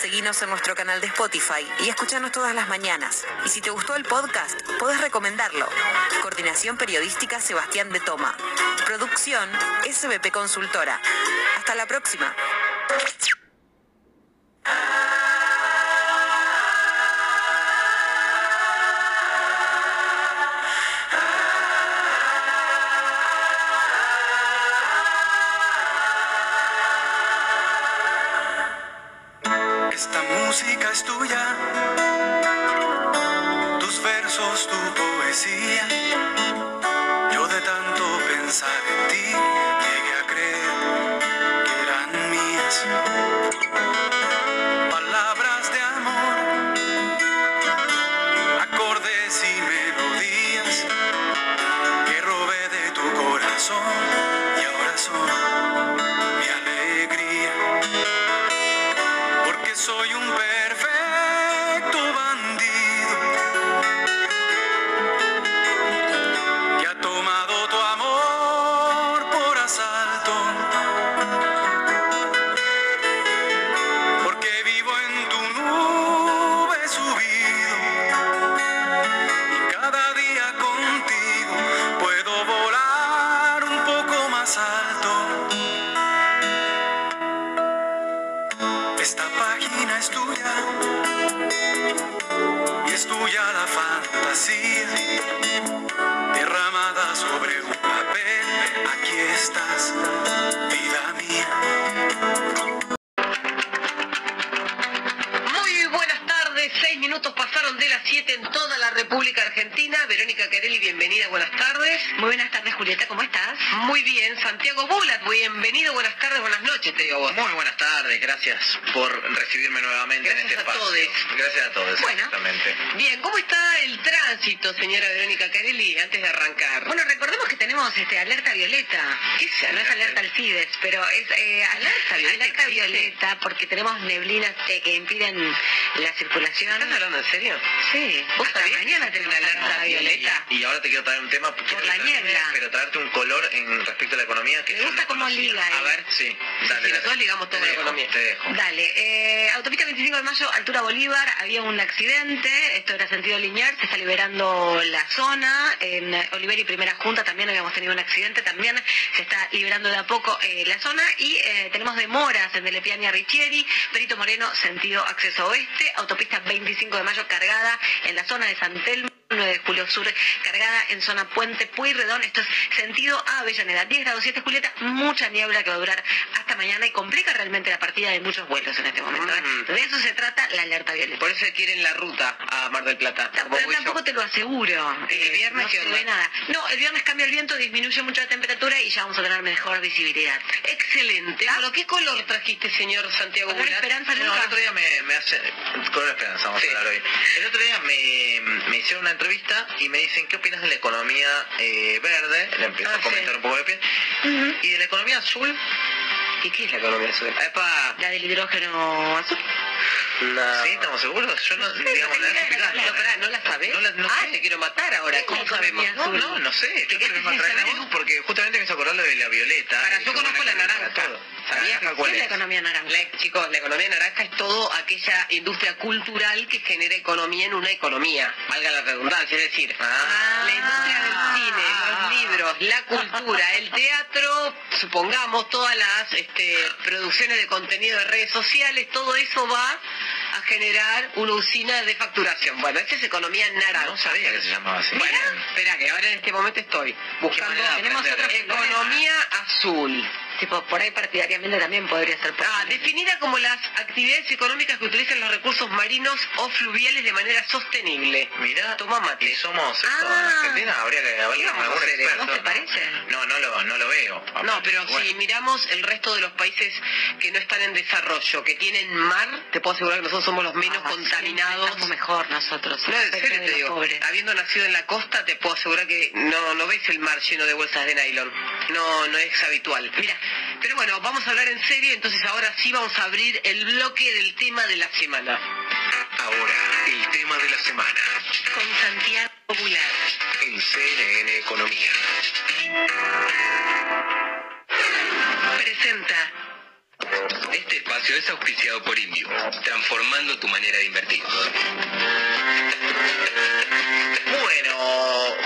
Seguinos en nuestro canal de Spotify y escuchanos todas las mañanas. Y si te gustó el podcast, podés recomendarlo. Coordinación Periodística Sebastián de Toma. Producción SBP Consultora. Hasta la próxima. Porque tenemos neblinas eh, que impiden la circulación. ¿Estás hablando en serio? Sí, ¿Vos hasta mañana tenemos una alerta violeta? Y ahora te quiero traer un tema quiero la niebla. pero traerte un color en respecto a la economía que Me gusta no cómo liga, A eh. ver, sí, dale, sí, nosotros ligamos la economía. Te dejo. Dale, eh, autopista 25 de mayo, altura Bolívar, había un accidente, esto era sentido lineal, se está liberando la zona, en Oliver y Primera Junta también habíamos tenido un accidente, también está liberando de a poco eh, la zona y eh, tenemos demoras en Delepiani a Richieri, Perito Moreno, sentido acceso oeste, autopista 25 de mayo cargada en la zona de San Telmo. 9 de julio sur, cargada en zona Puente Pueyrredón, esto es sentido a Avellaneda, 10 grados 7 Julieta, mucha niebla que va a durar hasta mañana y complica realmente la partida de muchos vuelos en este momento. ¿eh? Mm. De eso se trata la alerta violeta. Por eso quieren la ruta a Mar del Plata. Pero yo. tampoco te lo aseguro. ¿El Eh, viernes no se ve nada. No, el viernes cambia el viento, disminuye mucho la temperatura y ya vamos a tener mejor visibilidad. Excelente. Bueno, ¿qué color trajiste, señor Santiago Color esperanza No, el otro día me, me hace... Color esperanza, vamos Sí. a hablar hoy. El otro día me, me hicieron una entrevista y me dicen, ¿qué opinas de la economía eh, verde? Le empiezo Ah, a comentar sí. un poco de pie. Y de la economía azul, ¿Y qué es la economía azul? Epa, La del hidrógeno azul. No. ¿sí? ¿Estamos seguros? Yo no, digamos, la no, explicar. No, pará, ¿no la sabés? No la- no ah, sé. te quiero matar ahora. ¿Cómo la sabemos? economía No, no, no sé. ¿Te Yo quedaste creo que traer la porque justamente me hizo acordar lo de la violeta. Para, yo conozco la naranja. todo. ¿Sabías ¿Naranja que cuál ¿Qué es la economía naranja? La- chicos, la economía naranja es todo aquella industria cultural que genera economía en una economía, valga la redundancia, es decir, Ah. la industria del cine, los libros, la cultura, el teatro, supongamos todas las este, producciones de contenido de redes sociales, todo eso va a generar una usina de facturación. Bueno, esa es economía naranja. No sabía que se llamaba así. Bueno, espera que ahora en este momento estoy buscando tenemos otra economía azul. Tipo, por ahí partidariamente también podría ser Ah, definida como las actividades económicas que utilizan los recursos marinos o fluviales de manera sostenible. Mirá, Toma mate. y somos esto Ah. en Argentina, habría que hablar. ¿Vos te ¿no? parece? No, no lo, no lo veo. No, pero Bueno. si miramos el resto de los países que no están en desarrollo, que tienen mar, te puedo asegurar que nosotros somos los menos Ah, contaminados. estamos mejor nosotros. No, en serio te digo, pobres. habiendo nacido en la costa, te puedo asegurar que no, no ves el mar lleno de bolsas de nylon. No, no es habitual. Mira, pero bueno, vamos a hablar en serio, entonces ahora sí vamos a abrir el bloque del tema de la semana. Ahora, el tema de la semana Con Santiago Popular. en CNN Economía. Presenta. Este espacio es auspiciado por Indio, transformando tu manera de invertir. Bueno,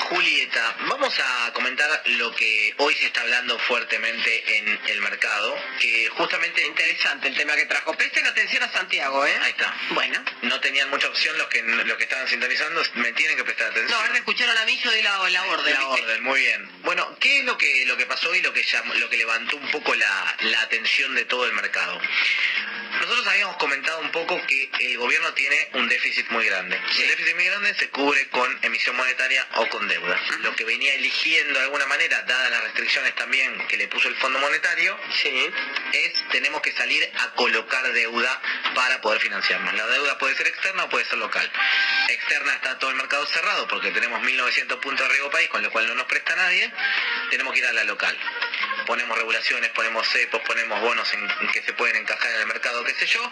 Vamos a comentar lo que hoy se está hablando fuertemente en el mercado, que justamente Interesante el tema que trajo. Presten atención a Santiago, ¿eh? Ahí está. Bueno. No tenían mucha opción los que los que estaban sintonizando, me tienen que prestar atención. No, ahora escucharon a mí, yo de la, la orden. La ¿viste? orden, muy bien. Bueno, ¿qué es lo que lo que pasó y lo que llamó- lo que levantó un poco la, la atención de todo el mercado? Nosotros habíamos comentado un poco que el gobierno tiene un déficit muy grande. Y el déficit muy grande se cubre con emisión monetaria o con deuda. Lo que venía eligiendo de alguna manera, dadas las restricciones también que le puso el Fondo Monetario, es tenemos que salir a colocar deuda para poder financiarnos. La deuda puede ser externa o puede ser local. Externa está todo el mercado cerrado porque tenemos 1900 puntos de riesgo país, con lo cual no nos presta nadie. Tenemos que ir a la local. Ponemos regulaciones, ponemos cepos, ponemos bonos en, en que se pueden encajar en el mercado, qué sé yo.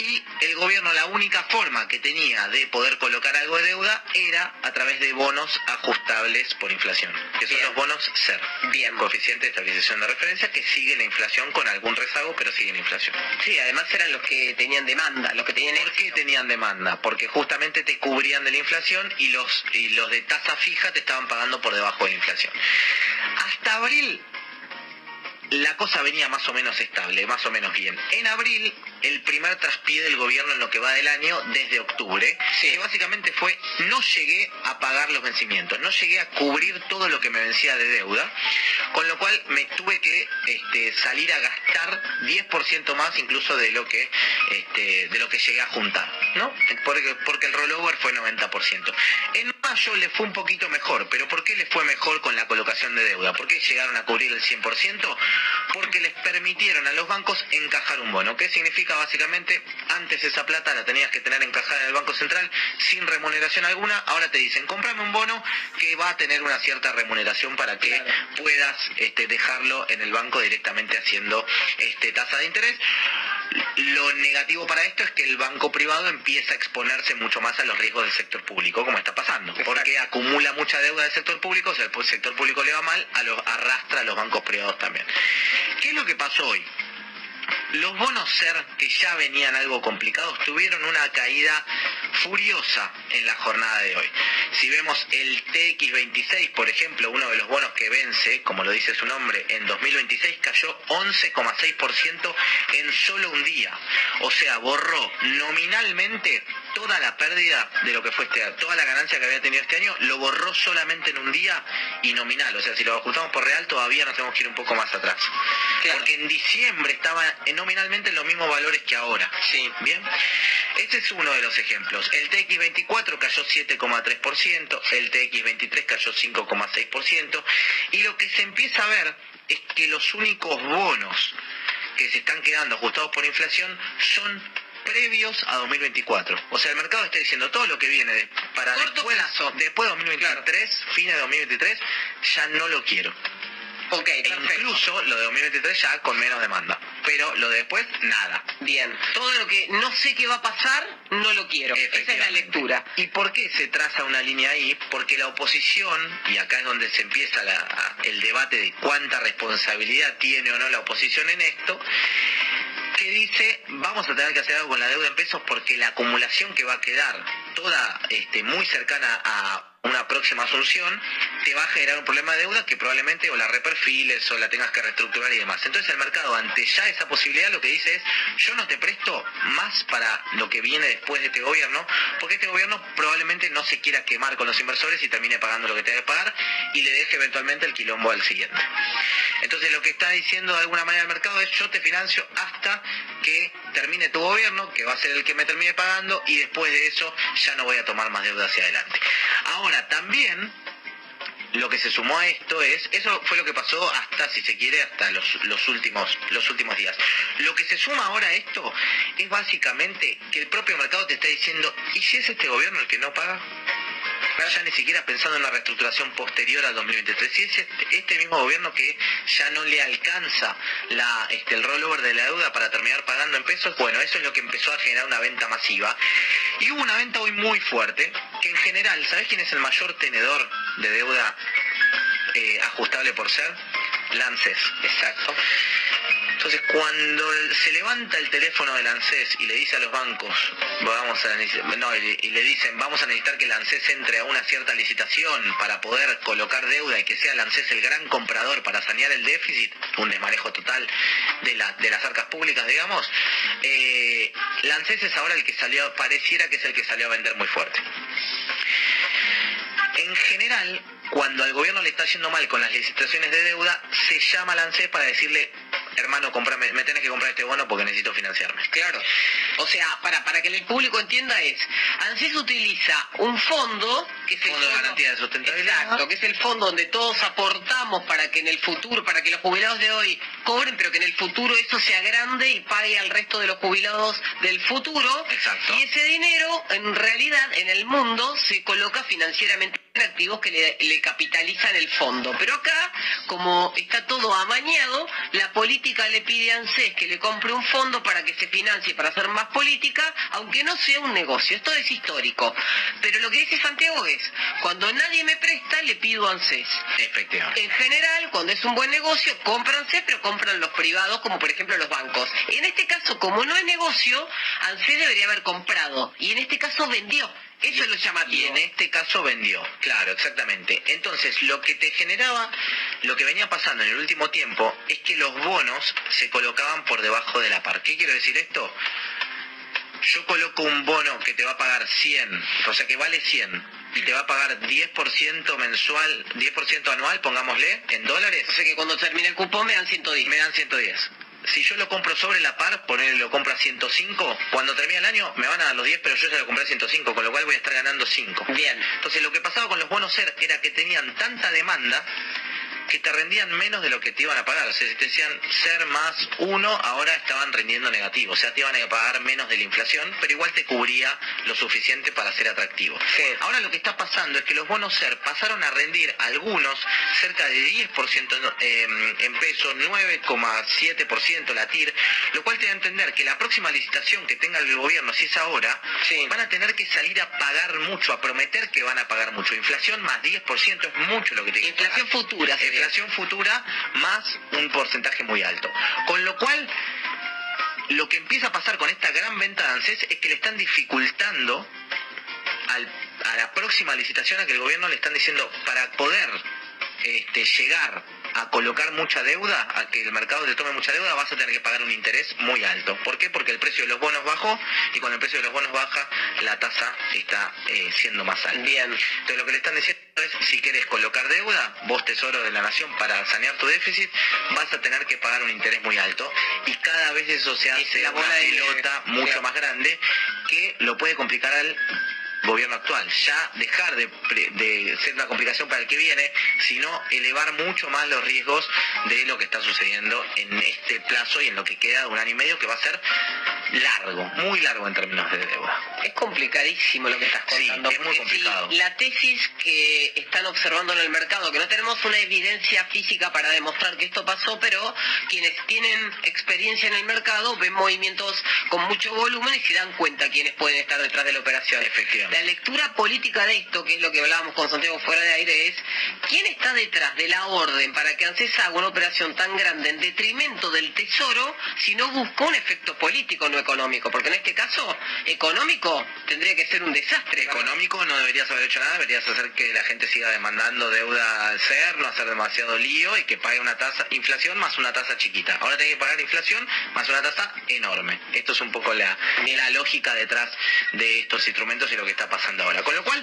Y el gobierno la única forma que tenía de poder colocar algo de deuda era a través de bonos ajustables por inflación, que son los bonos SER. Bien. Coeficiente de estabilización de referencia que sigue la inflación con algún rezago, pero sigue la inflación. Sí, además eran los que tenían demanda, los que tenían ¿Por qué tenían demanda? Porque justamente te cubrían de la inflación y los, y los de tasa fija te estaban pagando por debajo de la inflación. Hasta abril la cosa venía más o menos estable, más o menos bien. En abril el primer traspié del gobierno en lo que va del año desde octubre, que básicamente fue no llegué a pagar los vencimientos, no llegué a cubrir todo lo que me vencía de deuda, con lo cual me tuve que este, salir a gastar 10% más incluso de lo que este, de lo que llegué a juntar, ¿no? Porque, porque el rollover fue 90%. En mayo le fue un poquito mejor, pero ¿por qué le fue mejor con la colocación de deuda? ¿Por qué llegaron a cubrir el 100%? Porque les permitieron a los bancos encajar un bono. ¿Qué significa básicamente? Antes esa plata la tenías que tener encajada en el Banco Central sin remuneración alguna, ahora te dicen, comprame un bono que va a tener una cierta remuneración para que puedas este, dejarlo en el banco directamente haciendo este, tasa de interés. Lo negativo para esto es que el banco privado empieza a exponerse mucho más a los riesgos del sector público, como está pasando, porque acumula mucha deuda del sector público, si el sector público le va mal, a los, arrastra a los bancos privados también. ¿Qué es lo que pasó hoy? Los bonos SER, que ya venían algo complicados, tuvieron una caída furiosa en la jornada de hoy. Si vemos el TX26, por ejemplo, uno de los bonos que vence, como lo dice su nombre, en 2026 cayó 11,6% en solo un día. O sea, borró nominalmente toda la pérdida de lo que fue este año, toda la ganancia que había tenido este año, lo borró solamente en un día y nominal. O sea, si lo ajustamos por real, todavía nos tenemos que ir un poco más atrás. Porque en diciembre estaba nominalmente en los mismos valores que ahora. Sí. Bien. Este es uno de los ejemplos. El TX24 cayó 7,3%, el TX23 cayó 5,6%, y lo que se empieza a ver es que los únicos bonos que se están quedando ajustados por inflación son previos a 2024. O sea, el mercado está diciendo todo lo que viene para después, después de 2023, fines de 2023, ya no lo quiero. Ok, E incluso lo de 2023 ya con menos demanda. Pero lo de después, nada. Bien. Todo lo que no sé qué va a pasar, no lo quiero. Esa es la lectura. ¿Y por qué se traza una línea ahí? Porque la oposición, y acá es donde se empieza la- el debate de cuánta responsabilidad tiene o no la oposición en esto, que dice vamos a tener que hacer algo con la deuda en pesos porque la acumulación que va a quedar toda este, muy cercana a una próxima asunción te va a generar un problema de deuda que probablemente o la reperfiles o la tengas que reestructurar y demás. Entonces el mercado ante ya esa posibilidad lo que dice es yo no te presto más para lo que viene después de este gobierno porque este gobierno probablemente no se quiera quemar con los inversores y termine pagando lo que tenga que pagar y le deje eventualmente el quilombo al siguiente. Entonces lo que está diciendo de alguna manera el mercado es yo te financio hasta que termine tu gobierno, que va a ser el que me termine pagando, y después de eso ya no voy a tomar más deuda hacia adelante. Ahora, también lo que se sumó a esto es, eso fue lo que pasó hasta, si se quiere, hasta los, los últimos, los últimos días. Lo que se suma ahora a esto es básicamente que el propio mercado te está diciendo, ¿y si es este gobierno el que no paga? ya ni siquiera pensando en una reestructuración posterior al 2023. Si es este, este mismo gobierno que ya no le alcanza la, este, el rollover de la deuda para terminar pagando en pesos, bueno, eso es lo que empezó a generar una venta masiva. Y hubo una venta hoy muy fuerte, que en general, ¿sabes quién es el mayor tenedor de deuda eh, ajustable por ser? Lances, exacto. Entonces, cuando se levanta el teléfono del ANSES y le dice a los bancos, vamos a no, y, le dicen, vamos a necesitar que el ANSES entre a una cierta licitación para poder colocar deuda y que sea el ANSES el gran comprador para sanear el déficit, un desmanejo total de, la- de las arcas públicas, digamos, eh, es ahora el que salió, pareciera que es el que salió a vender muy fuerte. En general, cuando al gobierno le está yendo mal con las licitaciones de deuda, se llama al ANSES para decirle, hermano, comprame, me tenés que comprar este bono porque necesito financiarme. Claro. O sea, para, para que el público entienda es, ANSES utiliza un fondo que es el Fondo de garantía de sustentabilidad. Exacto, que es el fondo donde todos aportamos para que en el futuro, para que los jubilados de hoy cobren, pero que en el futuro eso sea grande y pague al resto de los jubilados del futuro. Exacto. Y ese dinero, en realidad, en el mundo se coloca financieramente en activos que le, le capitalizan el fondo. Pero acá, como está todo amañado, la política le pide a ANSES que le compre un fondo para que se financie, para hacer más política, aunque no sea un negocio. Esto es histórico. Pero lo que dice Santiago es, cuando nadie me presta, le pido a ANSES. Efectivamente. En general, cuando es un buen negocio, compran ANSES, pero compran los privados, como por ejemplo los bancos. En este caso, como no es negocio, ANSES debería haber comprado. Y en este caso vendió. Eso es lo Y llamativo. en este caso vendió, claro, exactamente. Entonces, lo que te generaba, lo que venía pasando en el último tiempo, es que los bonos se colocaban por debajo de la par. ¿Qué quiero decir esto? Yo coloco un bono que te va a pagar 100, o sea que vale 100, y te va a pagar 10% mensual, 10% anual, pongámosle, en dólares. O sea que cuando termine el cupón me dan 110. Me dan 110. Si yo lo compro sobre la par, ponerle lo compro a 105, cuando termine el año me van a dar los 10, pero yo ya lo compré a 105, con lo cual voy a estar ganando 5. Bien. Entonces lo que pasaba con los bonos SER era que tenían tanta demanda que te rendían menos de lo que te iban a pagar. O sea, si te decían ser más uno, ahora estaban rendiendo negativo. O sea, te iban a pagar menos de la inflación, pero igual te cubría lo suficiente para ser atractivo. Ahora lo que está pasando es que los bonos SER pasaron a rendir algunos cerca de 10% en, en pesos, 9,7% la TIR, lo cual te da a entender que la próxima licitación que tenga el gobierno, si es ahora, van a tener que salir a pagar mucho, a prometer que van a pagar mucho. Inflación más 10% es mucho lo que te Inflación futura, sería. Inflación futura más un porcentaje muy alto. Con lo cual, lo que empieza a pasar con esta gran venta de ANSES es que le están dificultando al- a la próxima licitación a que el gobierno le están diciendo para poder este, llegar a colocar mucha deuda, a que el mercado te tome mucha deuda, vas a tener que pagar un interés muy alto. ¿Por qué? Porque el precio de los bonos bajó y cuando el precio de los bonos baja, la tasa está eh, siendo más alta. Bien. Entonces lo que le están diciendo es, si quieres colocar deuda, vos tesoro de la nación, para sanear tu déficit, vas a tener que pagar un interés muy alto y cada vez eso se hace la una pelota mucho más grande que lo puede complicar al gobierno actual. Ya dejar de, de ser una complicación para el que viene, sino elevar mucho más los riesgos de lo que está sucediendo en este plazo y en lo que queda de un año y medio, que va a ser largo, muy largo en términos de deuda. Es complicadísimo lo que estás Sí, contando. es muy complicado. si la tesis que están observando en el mercado, que no tenemos una evidencia física para demostrar que esto pasó, pero quienes tienen experiencia en el mercado ven movimientos con mucho volumen y se dan cuenta quiénes pueden estar detrás de la operación. Efectivamente. La lectura política de esto, que es lo que hablábamos con Santiago fuera de aire, es quién está detrás de la orden para que ANSES haga una operación tan grande en detrimento del tesoro si no busca un efecto político, no económico. Porque en este caso, económico tendría que ser un desastre. Económico no deberías haber hecho nada, deberías hacer que la gente siga demandando deuda al ser, no hacer demasiado lío y que pague una tasa, inflación más una tasa chiquita. Ahora tiene que pagar inflación más una tasa enorme. Esto es un poco la, la lógica detrás de estos instrumentos y lo que está pasando ahora. Con lo cual,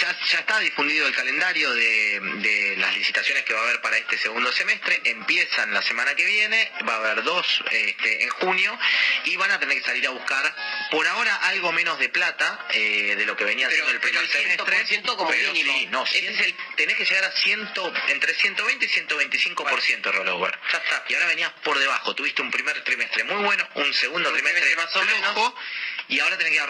ya, ya está difundido el calendario de, de las licitaciones que va a haber para este segundo semestre. Empiezan la semana que viene, va a haber dos este, en junio y van a tener que salir a buscar por ahora algo menos de plata eh, de lo que venía Pero- siendo el pero primer el semestre. 100% como pero mínimo. sí, no, Ese 100 es el- tenés que llegar a 100, entre 120 y 125% de rollover. Ya está. Y ahora venías por debajo. Tuviste un primer trimestre muy bueno, un segundo Un trimestre trimestre más o menos. flojo, y ahora tenés que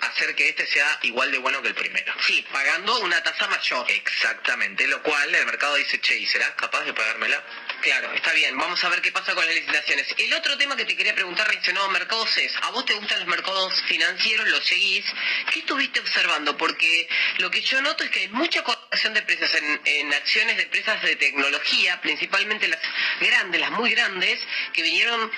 hacer que este sea igual de bueno que el primero. Sí, pagando una tasa mayor. Exactamente, lo cual el mercado dice, che, ¿y serás capaz de pagármela? Claro, está bien. Vamos a ver qué pasa con las licitaciones. El otro tema que te quería preguntar relacionado a mercados es, ¿a vos te gustan los mercados financieros? ¿Los seguís? ¿Qué estuviste observando? Porque lo que yo noto es que hay mucha corrección de precios en, en acciones de empresas de tecnología, principalmente las grandes, las muy grandes, que vinieron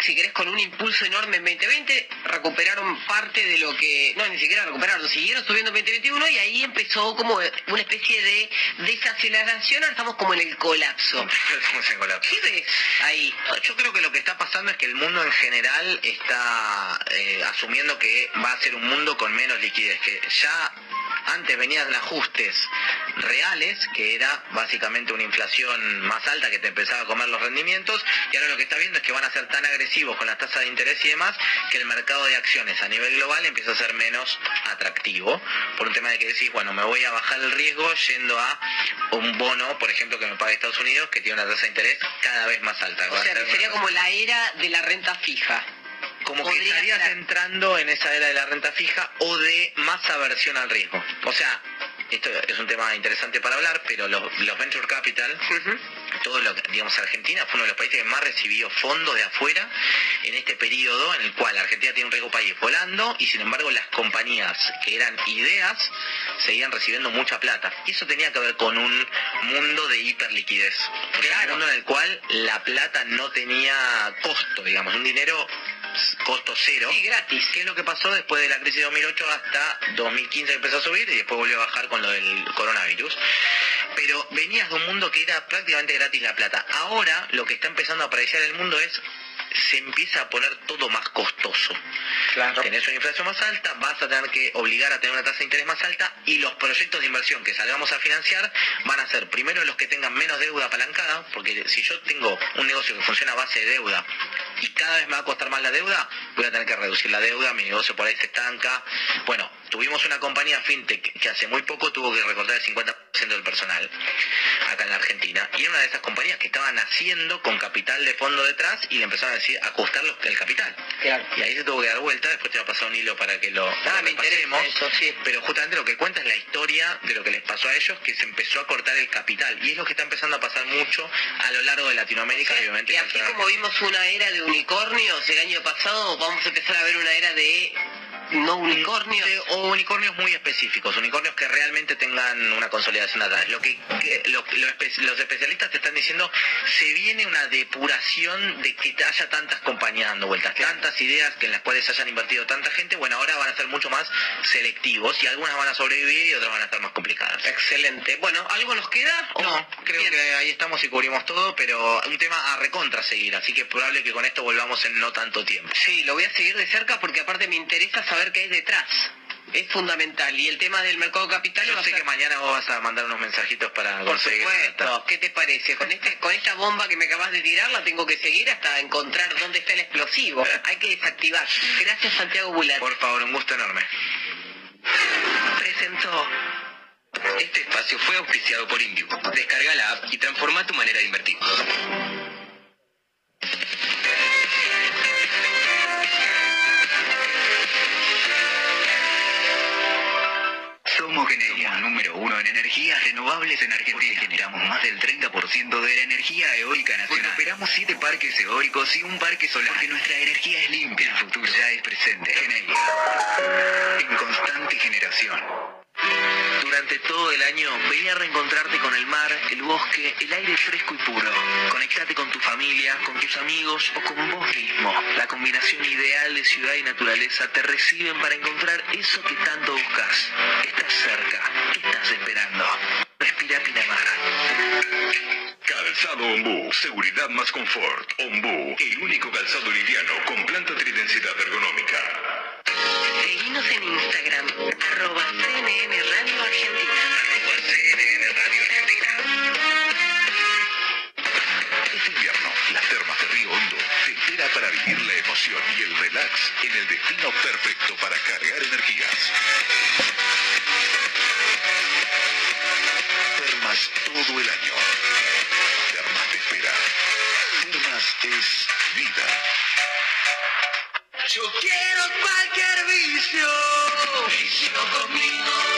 si querés, con un impulso enorme en 2020, recuperaron parte de lo que, no, ni siquiera recuperaron, siguieron subiendo en 2021 y ahí empezó como una especie de desaceleración, ahora estamos como en el colapso. Estamos en colapso. ¿Qué ves ahí? Yo creo que lo que está pasando es que el mundo en general está eh, asumiendo que va a ser un mundo con menos liquidez, que ya antes venían ajustes reales, que era básicamente una inflación más alta que te empezaba a comer los rendimientos, y ahora lo que está viendo es que van a ser tan agresivos con las tasas de interés y demás, que el mercado de acciones a nivel global empieza a ser menos atractivo, por un tema de que decís, bueno, me voy a bajar el riesgo yendo a un bono, por ejemplo, que me paga Estados Unidos, que tiene una tasa de interés cada vez más alta. O sea, que sería como la era de la renta fija. Como que estarías entrando en esa era de la renta fija o de más aversión al riesgo. O sea, esto es un tema interesante para hablar, pero los, los venture capital, todo lo que, digamos, Argentina fue uno de los países que más recibió fondos de afuera en este periodo en el cual Argentina tiene un riesgo país volando y sin embargo las compañías que eran ideas seguían recibiendo mucha plata. Y eso tenía que ver con un mundo de hiperliquidez. O sea, un mundo en el cual la plata no tenía costo, digamos, un dinero costo cero. Sí, gratis. ¿Qué es lo que pasó después de la crisis de 2008 hasta 2015 que empezó a subir y después volvió a bajar con lo del coronavirus? Pero venías de un mundo que era prácticamente gratis la plata. Ahora lo que está empezando a aparecer en el mundo es se empieza a poner todo más costoso. Claro. Tenés una inflación más alta, vas a tener que obligar a tener una tasa de interés más alta y los proyectos de inversión que salgamos a financiar van a ser primero los que tengan menos deuda apalancada, porque si yo tengo un negocio que funciona a base de deuda y cada vez me va a costar más la deuda, voy a tener que reducir la deuda, mi negocio por ahí se estanca. Bueno, tuvimos una compañía fintech que hace muy poco tuvo que recortar el 50% del personal acá en la Argentina y era una de esas compañías que estaban haciendo con capital de fondo detrás y le empezaron a decir ajustar los- el capital. Claro. Y ahí se tuvo que dar vuelta, después te va a pasar un hilo para que lo, Ah, me eso, sí. Pero justamente lo que cuenta es la historia de lo que les pasó a ellos, que se empezó a cortar el capital. Y es lo que está empezando a pasar mucho a lo largo de Latinoamérica y obviamente Y así como vimos una era de unicornios el año pasado, vamos a empezar a ver una era de no unicornios. Unicornios muy específicos, unicornios que realmente tengan una consolidación atrás. Lo que, que- lo- lo espe- los especialistas te están diciendo, se viene una depuración de que haya tantas compañías dando vueltas, tantas ideas que en las cuales hayan invertido tanta gente, bueno, ahora van a ser mucho más selectivos y algunas van a sobrevivir y otras van a estar más complicadas. Excelente. Bueno, ¿algo nos queda? ¿O- No, creo Bien. que ahí estamos y cubrimos todo, pero un tema a recontra seguir, así que es probable que con esto volvamos en no tanto tiempo. Sí, lo voy a seguir de cerca porque aparte me interesa saber qué hay detrás. Es fundamental. Y el tema del mercado capital Yo sé ser- que mañana vos vas a mandar unos mensajitos para Por conseguir supuesto. ¿Qué te parece? Con, este, con esta bomba que me acabas de tirar la tengo que seguir hasta encontrar dónde está el explosivo. Hay que desactivar. Gracias Santiago Bulat. Por favor, un gusto enorme. Presentó. Este espacio fue auspiciado por Inviu. Descarga la app y transforma tu manera de invertir. Somos Geneia, número uno en energías renovables en Argentina. Generamos más del 30% de la energía eólica nacional. operamos siete parques eólicos y un parque solar. Porque nuestra energía es limpia. El futuro ya es presente. Geneia. En constante generación. Durante todo el año, vení a reencontrarte con el mar, el bosque, el aire fresco y puro. Conectate con tu familia, con tus amigos o con vos mismo. La combinación ideal de ciudad y naturaleza te reciben para encontrar eso que tanto buscas. Estás cerca. ¿Qué estás esperando? Respira Pinamar. Calzado Ombú, seguridad más confort. Ombú, el único calzado liviano con planta tridensidad ergonómica. Seguinos en Instagram, arroba CNN Radio Argentina. Este invierno, las termas de Río Hondo te espera para vivir la emoción y el relax en el destino perfecto para cargar energías. Termas todo el año. Termas te espera. Termas es vida. Yo quiero cualquier vicio, vicio conmigo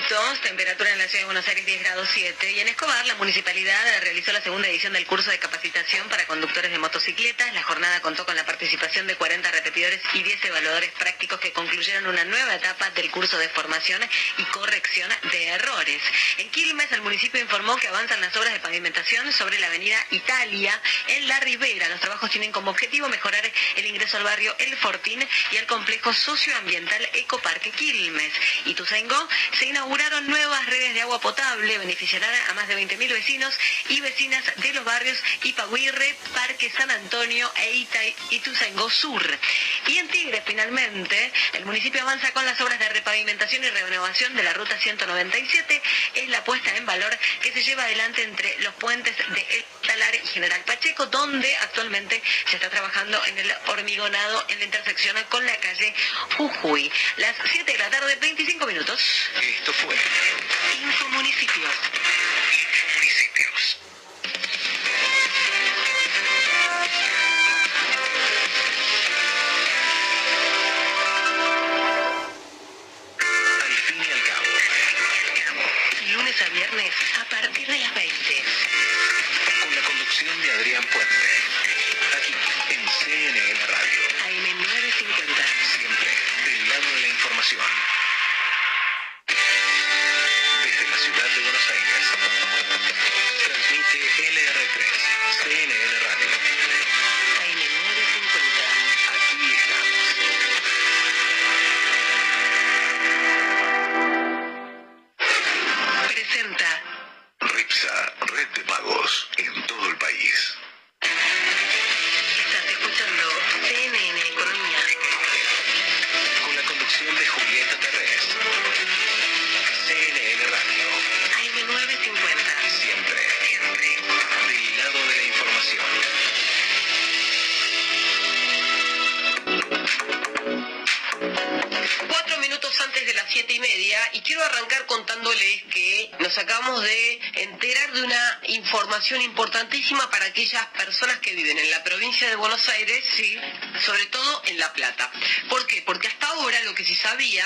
minutos, temperatura en la ciudad de Buenos Aires 10 grados 7. Y en Escobar, la municipalidad realizó la segunda edición del curso de capacitación para conductores de motocicletas. La jornada contó con la participación de 40 repetidores y 10 evaluadores prácticos que concluyeron una nueva etapa del curso de formación y corrección de errores. En Quilmes, el municipio informó que avanzan las obras de pavimentación sobre la avenida Italia en La Ribera. Los trabajos tienen como objetivo mejorar el ingreso al barrio El Fortín y al complejo socioambiental Ecoparque Quilmes. Y se inauguraron nuevas redes de agua potable, beneficiarán a más de 20.000 vecinos y vecinas de los barrios Ipaguirre, Parque San Antonio e Ita- Sur. Y en Tigre, finalmente, el municipio avanza con las obras de repavimentación y renovación de la ruta 197. Es la puesta en valor que se lleva adelante entre los puentes de El Talar y General Pacheco, donde actualmente se está trabajando en el hormigonado en la intersección con la calle Jujuy. Las 7 de la tarde, 25 minutos. Esto fue Infomunicipios. Municipios. Y quiero arrancar contándoles que nos acabamos de enterar de una información importantísima para aquellas personas que viven en la provincia de Buenos Aires, sí, sobre todo en La Plata. ¿Por qué? Porque hasta ahora lo que se sabía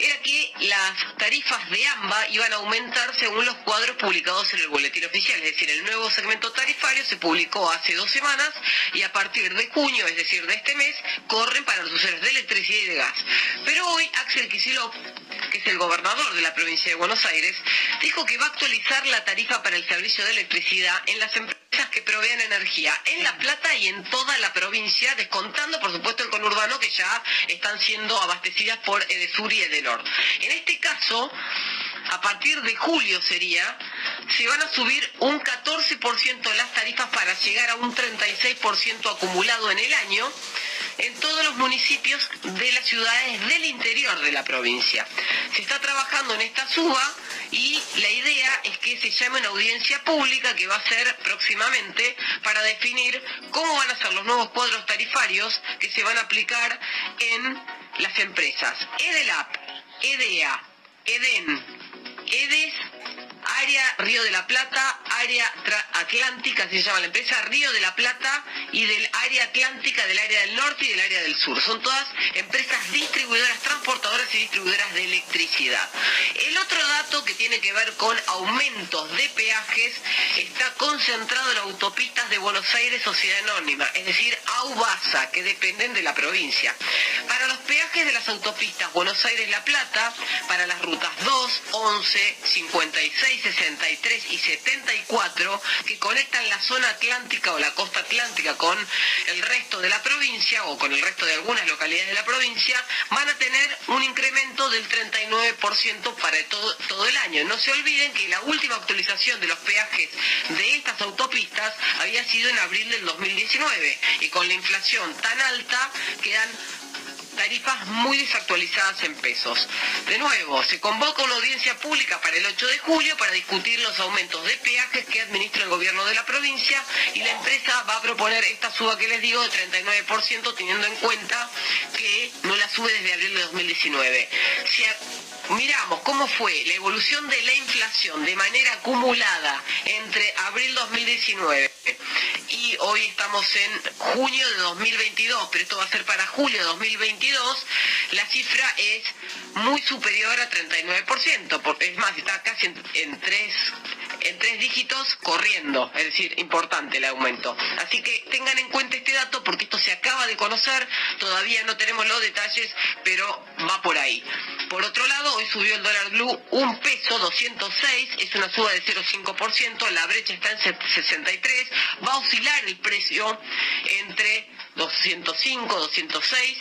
era que las tarifas de AMBA iban a aumentar según los cuadros publicados en el boletín oficial, es decir, el nuevo segmento tarifario se publicó hace dos semanas y a partir de junio, es decir, de este mes, corren para los usuarios de electricidad y de gas. Pero hoy Axel Kicillof, que es el gobernador de la provincia de Buenos Aires, dijo que va a actualizar la tarifa para el servicio de electricidad en las empresas que proveen energía en La Plata y en toda la provincia, descontando por supuesto el conurbano que ya están siendo abastecidas por Edesur y Edenor. En este caso, a partir de julio sería, se van a subir un 14% las tarifas para llegar a un 36% acumulado en el año en todos los municipios de las ciudades del interior de la provincia. Se está trabajando en esta suba y la idea es que se llame una audiencia pública que va a ser próximamente para definir cómo van a ser los nuevos cuadros tarifarios que se van a aplicar en las empresas. EDELAP, EDEA, EDEN, EDES, Área Río de la Plata, Área Atlántica, se llama la empresa Río de la Plata, y del Área Atlántica, del área del norte y del área del sur. Son todas empresas distribuidoras, transportadoras y distribuidoras de electricidad. El otro dato que tiene que ver con aumentos de peajes está concentrado en autopistas de Buenos Aires Sociedad Anónima, es decir, AUBASA, que dependen de la provincia. Para los peajes de las autopistas Buenos Aires-La Plata, para las rutas 2, 11, 56, 63 y 74, que conectan la zona atlántica o la costa atlántica con el resto de la provincia o con el resto de algunas localidades de la provincia, van a tener un incremento del 39% para todo, todo el año. No se olviden que la última actualización de los peajes de estas autopistas había sido en abril del 2019 y con la inflación tan alta quedan tarifas muy desactualizadas en pesos. De nuevo, se convoca una audiencia pública para el 8 de julio para discutir los aumentos de peajes que administra el gobierno de la provincia y la empresa va a proponer esta suba que les digo de 39% teniendo en cuenta que no la sube desde abril de 2019. Si a- miramos cómo fue la evolución de la inflación de manera acumulada entre abril 2019 y hoy estamos en junio de 2022, pero esto va a ser para julio de 2022, la cifra es muy superior a 39%, porque es más, está casi en, en en tres dígitos corriendo, es decir, importante el aumento. Así que tengan en cuenta este dato porque esto se acaba de conocer, todavía no tenemos los detalles, pero va por ahí. Por otro lado, hoy subió el dólar blue un peso 206, es una suba de 0,5%, la brecha está en 63, va a oscilar el precio entre 205, 206.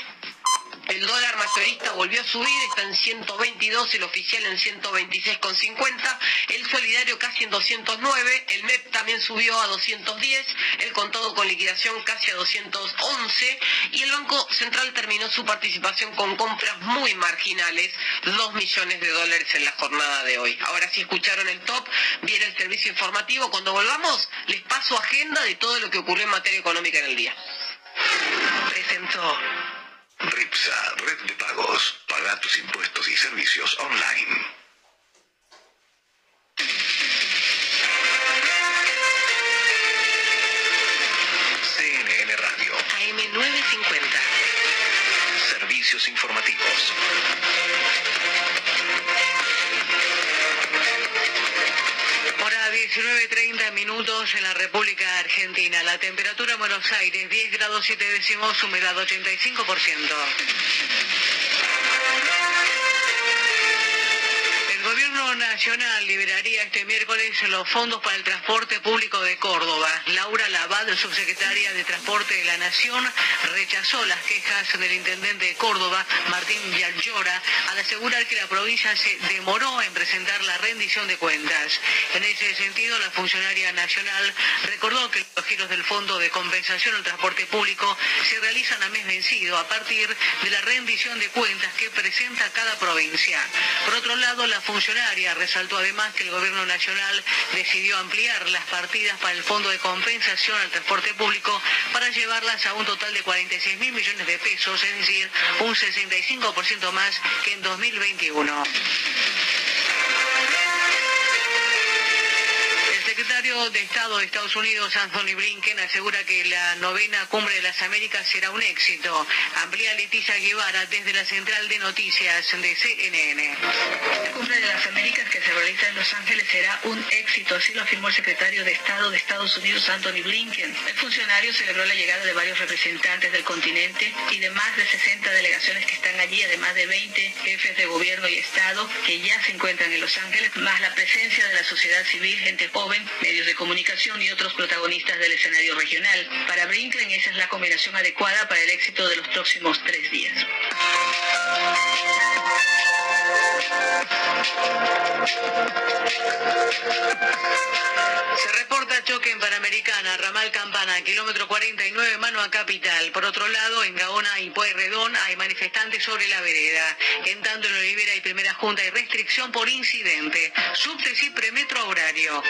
El dólar mayorista volvió a subir, está en 122, el oficial en 126,50, el solidario casi en 209, el MEP también subió a 210, el contado con liquidación casi a 211 y el Banco Central terminó su participación con compras muy marginales, 2 millones de dólares en la jornada de hoy. Ahora si escucharon el top, viene el servicio informativo. Cuando volvamos, les paso agenda de todo lo que ocurrió en materia económica en el día. Presentó RIPSA, red de pagos. Paga tus impuestos y servicios online. CNN Radio. AM950. Servicios informativos. 19.30 minutos en la República Argentina. La temperatura en Buenos Aires, 10 grados 7 décimos, humedad 85%. El Gobierno Nacional liberaría este miércoles los fondos para el transporte público de Córdoba. Laura Laval, subsecretaria de Transporte de la Nación, rechazó las quejas del intendente de Córdoba, Martín Villallora, al asegurar que la provincia se demoró en presentar la rendición de cuentas. En ese sentido, la funcionaria nacional recordó que los giros del Fondo de Compensación al Transporte Público se realizan a mes vencido a partir de la rendición de cuentas que presenta cada provincia. Por otro lado, la funcionaria resaltó además que el Gobierno Nacional decidió ampliar las partidas para el Fondo de Compensación al Transporte Público para llevarlas a un total de 46 mil millones de pesos, es decir, un 65% más que en 2021. El secretario de Estado de Estados Unidos, Anthony Blinken, asegura que la novena cumbre de las Américas será un éxito. Amplía Leticia Guevara desde la central de noticias de CNN. La cumbre de las Américas que se realiza en Los Ángeles será un éxito, así lo afirmó el secretario de Estado de Estados Unidos, Anthony Blinken. El funcionario celebró la llegada de varios representantes del continente y de más de 60 delegaciones que están allí, además de 20 jefes de gobierno y Estado que ya se encuentran en Los Ángeles, más la presencia de la sociedad civil, gente joven, medios de comunicación y otros protagonistas del escenario regional. Para Blinken esa es la combinación adecuada para el éxito de los próximos tres días. Se reporta choque en Panamericana, ramal Campana, kilómetro 49, mano a Capital. Por otro lado, en Gaona y Pueyrredón hay manifestantes sobre la vereda. En tanto, en Olivera y Primera Junta hay restricción por incidente. Subtes y premetro horario.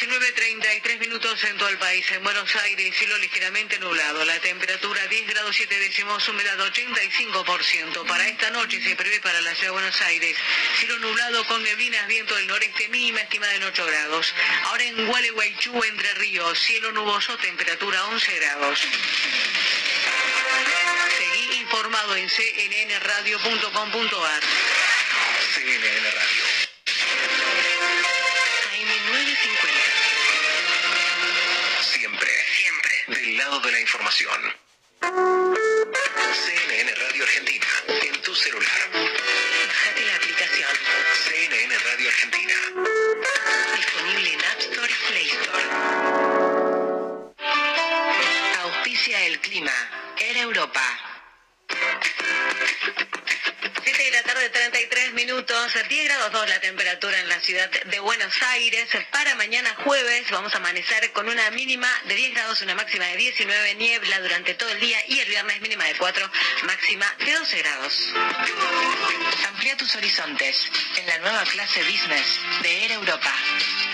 19.33 minutos en todo el país. En Buenos Aires, cielo ligeramente nublado. La temperatura 10 grados 7 décimos, humedad 85%. Para esta noche se prevé para la ciudad de Buenos Aires cielo nublado con neblinas, viento del noreste, mínima estimada en 8 grados. Ahora en Gualeguaychú, Entre Ríos, cielo nuboso, temperatura 11 grados. Seguí informado en cnnradio.com.ar. CNN Radio. De la información. CNN Radio Argentina, en tu celular. Bájate la aplicación. CNN Radio Argentina. Disponible en App Store y Play Store. Auspicia el clima. Era Europa. Tarde, 33 minutos, 10 grados 2 la temperatura en la ciudad de Buenos Aires. Para mañana jueves vamos a amanecer con una mínima de 10 grados, una máxima de 19, niebla durante todo el día y el viernes mínima de 4, máxima de 12 grados. Amplía tus horizontes en la nueva clase Business de Air Europa.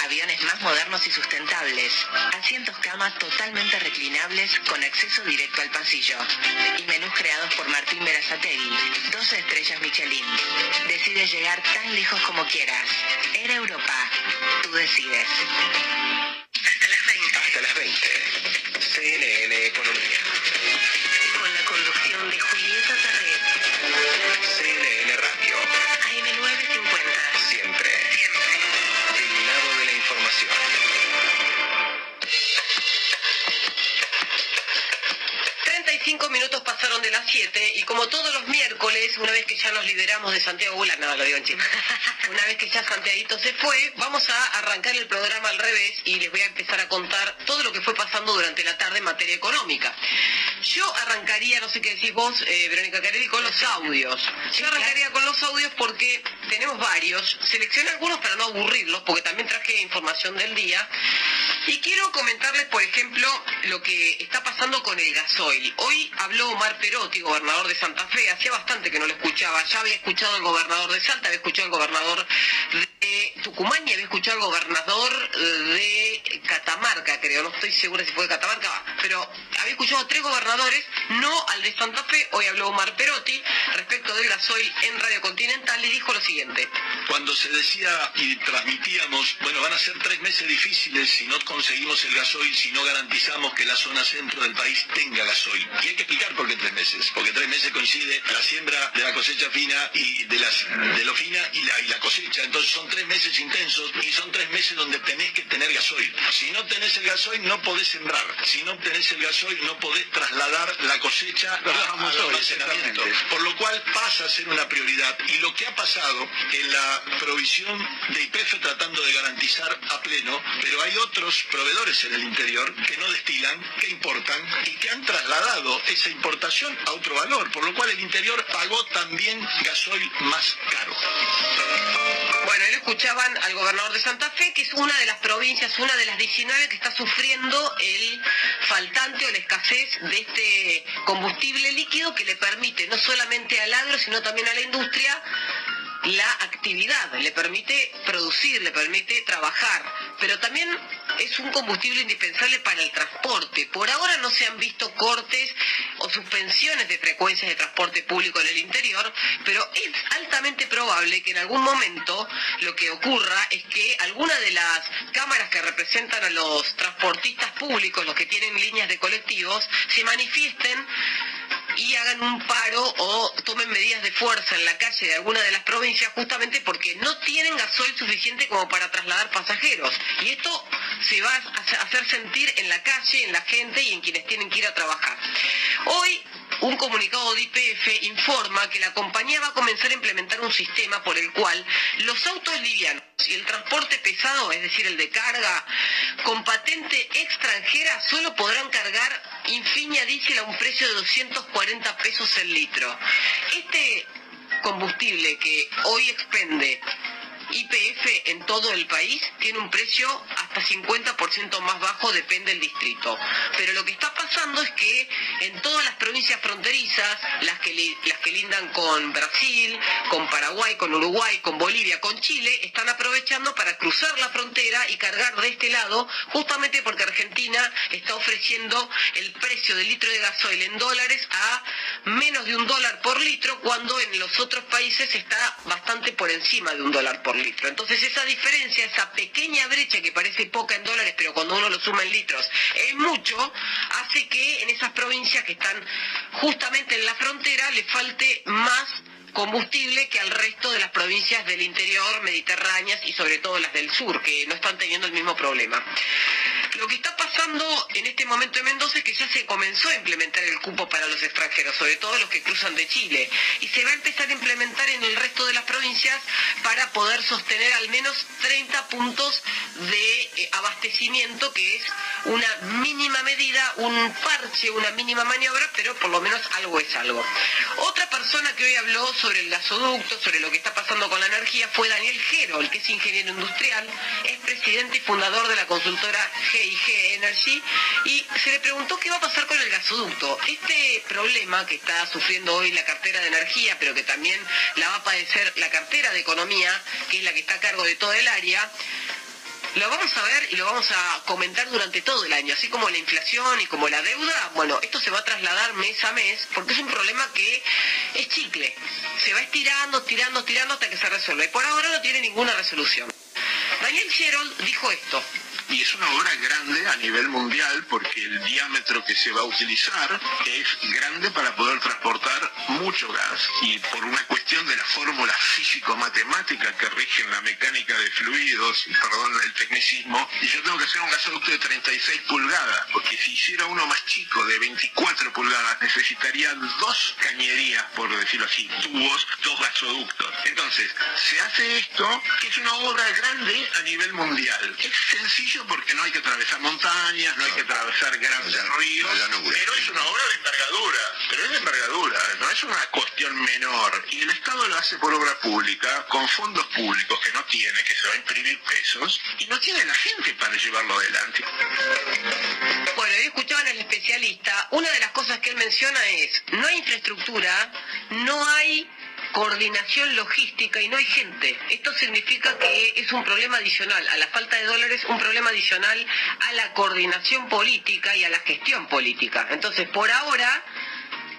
Aviones más modernos y sustentables. Asientos cama totalmente reclinables con acceso directo al pasillo. Y menús creados por Martín Berazategui. 12 estrellas Michelin. Decides llegar tan lejos como quieras. Air Europa. Tú decides. Hasta las 20. CNN Economía. Con la conducción de Julieta Tarret. CNN Radio. AM950. Siempre, siempre. Del lado de la información. 35 minutos pasaron de las 7 y como todos los miércoles, una vez que ya nos liberamos de Santiago Gula, no, lo digo en chiste, una vez que ya Santiaguito se fue, vamos a arrancar el programa al revés y les voy a empezar a contar todo lo que fue pasando durante la tarde en materia económica. Yo arrancaría, no sé qué decís vos, eh, Verónica Carelli, con los audios. Yo arrancaría con los audios porque tenemos varios, seleccioné algunos para no aburrirlos, porque también traje información del día. Y quiero comentarles, por ejemplo, lo que está pasando con el gasoil. Hoy habló Omar Perotti, gobernador de Santa Fe. Hacía bastante que no lo escuchaba. Ya había escuchado al gobernador de Salta, había escuchado al gobernador de Tucumán y había escuchado al gobernador de Catamarca, creo. No estoy segura si fue de Catamarca, pero había escuchado a tres gobernadores, no al de Santa Fe. Hoy habló Omar Perotti respecto del gasoil en Radio Continental y dijo lo siguiente. Cuando se decía y transmitíamos, bueno, van a ser tres meses difíciles si no conseguimos el gasoil, si no garantizamos que la zona centro del país tenga gasoil. Que explicar por qué tres meses, porque tres meses coincide la siembra de la cosecha fina y de, las, de lo fina y la, y la cosecha. Entonces son tres meses intensos y son tres meses donde tenés que tener gasoil. Si no tenés el gasoil, no podés sembrar. Si no tenés el gasoil, no podés trasladar la cosecha a, hoy, almacenamiento. Por lo cual pasa a ser una prioridad. Y lo que ha pasado en la provisión de IPF tratando de garantizar a pleno, pero hay otros proveedores en el interior que no destilan, que importan y que han trasladado esa importación a otro valor, por lo cual el interior pagó también gasoil más caro. Bueno, lo escuchaban al gobernador de Santa Fe, que es una de las provincias, una de las 19 que está sufriendo el faltante o la escasez de este combustible líquido que le permite no solamente al agro, sino también a la industria la actividad, le permite producir, le permite trabajar, pero también es un combustible indispensable para el transporte. Por ahora no se han visto cortes o suspensiones de frecuencias de transporte público en el interior, pero es altamente probable que en algún momento lo que ocurra es que alguna de las cámaras que representan a los transportistas públicos, los que tienen líneas de colectivos, se manifiesten y hagan un paro o tomen medidas de fuerza en la calle de alguna de las provincias justamente porque no tienen gasoil suficiente como para trasladar pasajeros. Y esto se va a hacer sentir en la calle, en la gente y en quienes tienen que ir a trabajar. Hoy un comunicado de IPF informa que la compañía va a comenzar a implementar un sistema por el cual los autos livianos y el transporte pesado, es decir, el de carga, con patente extranjera solo podrán cargar Infinia Diesel a un precio de 240 pesos el litro. Este combustible que hoy expende IPF en todo el país tiene un precio hasta 50% más bajo, depende del distrito. Pero lo que está pasando es que en todas las provincias fronterizas, las que, las que lindan con Brasil, con Paraguay, con Uruguay, con Bolivia, con Chile, están aprovechando para cruzar la frontera y cargar de este lado, justamente porque Argentina está ofreciendo el precio del litro de gasoil en dólares a menos de un dólar por litro, cuando en los otros países está bastante por encima de un dólar por litro. Entonces esa diferencia, esa pequeña brecha que parece poca en dólares, pero cuando uno lo suma en litros es mucho, hace que en esas provincias que están justamente en la frontera le falte más combustible que al resto de las provincias del interior, mediterráneas y sobre todo las del sur, que no están teniendo el mismo problema. Lo que está pasando en este momento en Mendoza es que ya se comenzó a implementar el cupo para los extranjeros, sobre todo los que cruzan de Chile, y se va a empezar a implementar en el resto de las provincias para poder sostener al menos 30 puntos de eh, abastecimiento, que es una mínima medida, un parche, una mínima maniobra, pero por lo menos algo es algo. Otra persona que hoy habló sobre el gasoducto, sobre lo que está pasando con la energía, fue Daniel Gerol, que es ingeniero industrial, es presidente y fundador de la consultora GIG Energy, y se le preguntó qué va a pasar con el gasoducto. Este problema que está sufriendo hoy la cartera de energía, pero que también la va a padecer la cartera de economía, que es la que está a cargo de toda el área, lo vamos a ver y lo vamos a comentar durante todo el año, así como la inflación y como la deuda. Bueno, esto se va a trasladar mes a mes porque es un problema que es chicle. Se va estirando, estirando, estirando hasta que se resuelve. Por ahora no tiene ninguna resolución. Daniel Gerold dijo esto. Y es una obra grande a nivel mundial porque el diámetro que se va a utilizar es grande para poder transportar mucho gas. Y por una cuestión de la fórmula físico-matemática que rigen la mecánica de fluidos, perdón el tecnicismo, y yo tengo que hacer un gasoducto de 36 pulgadas, porque si hiciera uno más chico de 24 pulgadas necesitaría dos cañerías, por decirlo así, tubos, dos gasoductos. Entonces, se hace esto, que es una obra grande a nivel mundial. Es sencillo porque no hay que atravesar montañas, no hay que atravesar grandes ríos, pero es una obra de envergadura, pero es de envergadura, no es una cuestión menor. Y el Estado lo hace por obra pública, con fondos públicos que no tiene, que se va a imprimir pesos, y no tiene la gente para llevarlo adelante. Bueno, hoy escuchaban al especialista. Una de las cosas que él menciona es, no hay infraestructura, no hay coordinación logística y no hay gente. Esto significa que es un problema adicional a la falta de dólares, un problema adicional a la coordinación política y a la gestión política. Entonces, por ahora,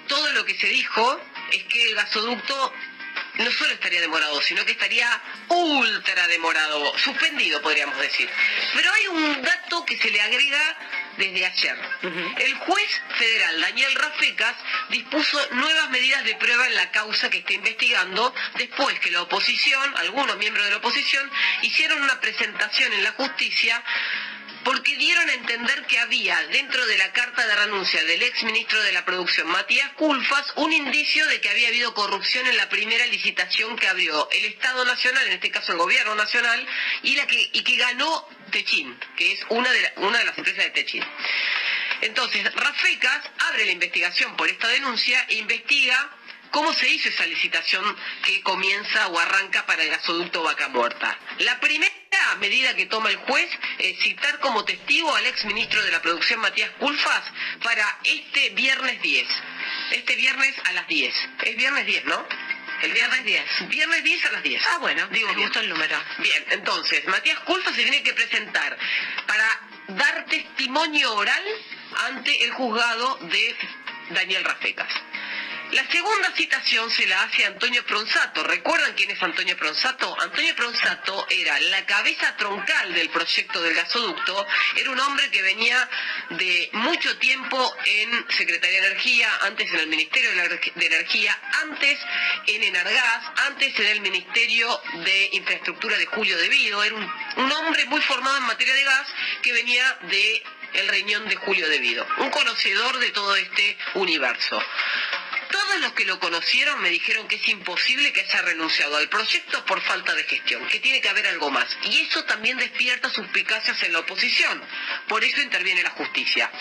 todo lo que se dijo es que el gasoducto no solo estaría demorado, sino que estaría ultra demorado, suspendido podríamos decir. Pero hay un dato que se le agrega desde ayer. El juez federal Daniel Rafecas dispuso nuevas medidas de prueba en la causa que está investigando después que la oposición, algunos miembros de la oposición, hicieron una presentación en la justicia porque dieron a entender que había dentro de la carta de renuncia del ex ministro de la Producción, Matías Culfas, un indicio de que había habido corrupción en la primera licitación que abrió el Estado Nacional, en este caso el Gobierno Nacional, y, la que, y que ganó Techín, que es una de, la- una de las empresas de Techín. Entonces, Rafecas abre la investigación por esta denuncia e investiga cómo se hizo esa licitación que comienza o arranca para el gasoducto Vaca Muerta. La primera medida que toma el juez es citar como testigo al ex ministro de la Producción Matías Culfas para este viernes 10. Este viernes a las 10. Es viernes 10, ¿no? El viernes 10. Viernes 10 a las 10. Ah, bueno, digo, me gustó el número. Bien, entonces, Matías Culfas se tiene que presentar para dar testimonio oral ante el juzgado de Daniel Rafecas. La segunda citación se la hace Antonio Pronsato. ¿Recuerdan quién es Antonio Pronsato? Antonio Pronsato era la cabeza troncal del proyecto del gasoducto. Era un hombre que venía de mucho tiempo en Secretaría de Energía, antes en el Ministerio de, de Energía, antes en Enargas, antes en el Ministerio de Infraestructura de Julio Devido. Era un, hombre muy formado en materia de gas que venía de el riñón de Julio Devido. Un conocedor de todo este universo. Todos los que lo conocieron me dijeron que es imposible que haya renunciado al proyecto por falta de gestión, que tiene que haber algo más. Y eso también despierta suspicacias en la oposición. Por eso interviene la justicia.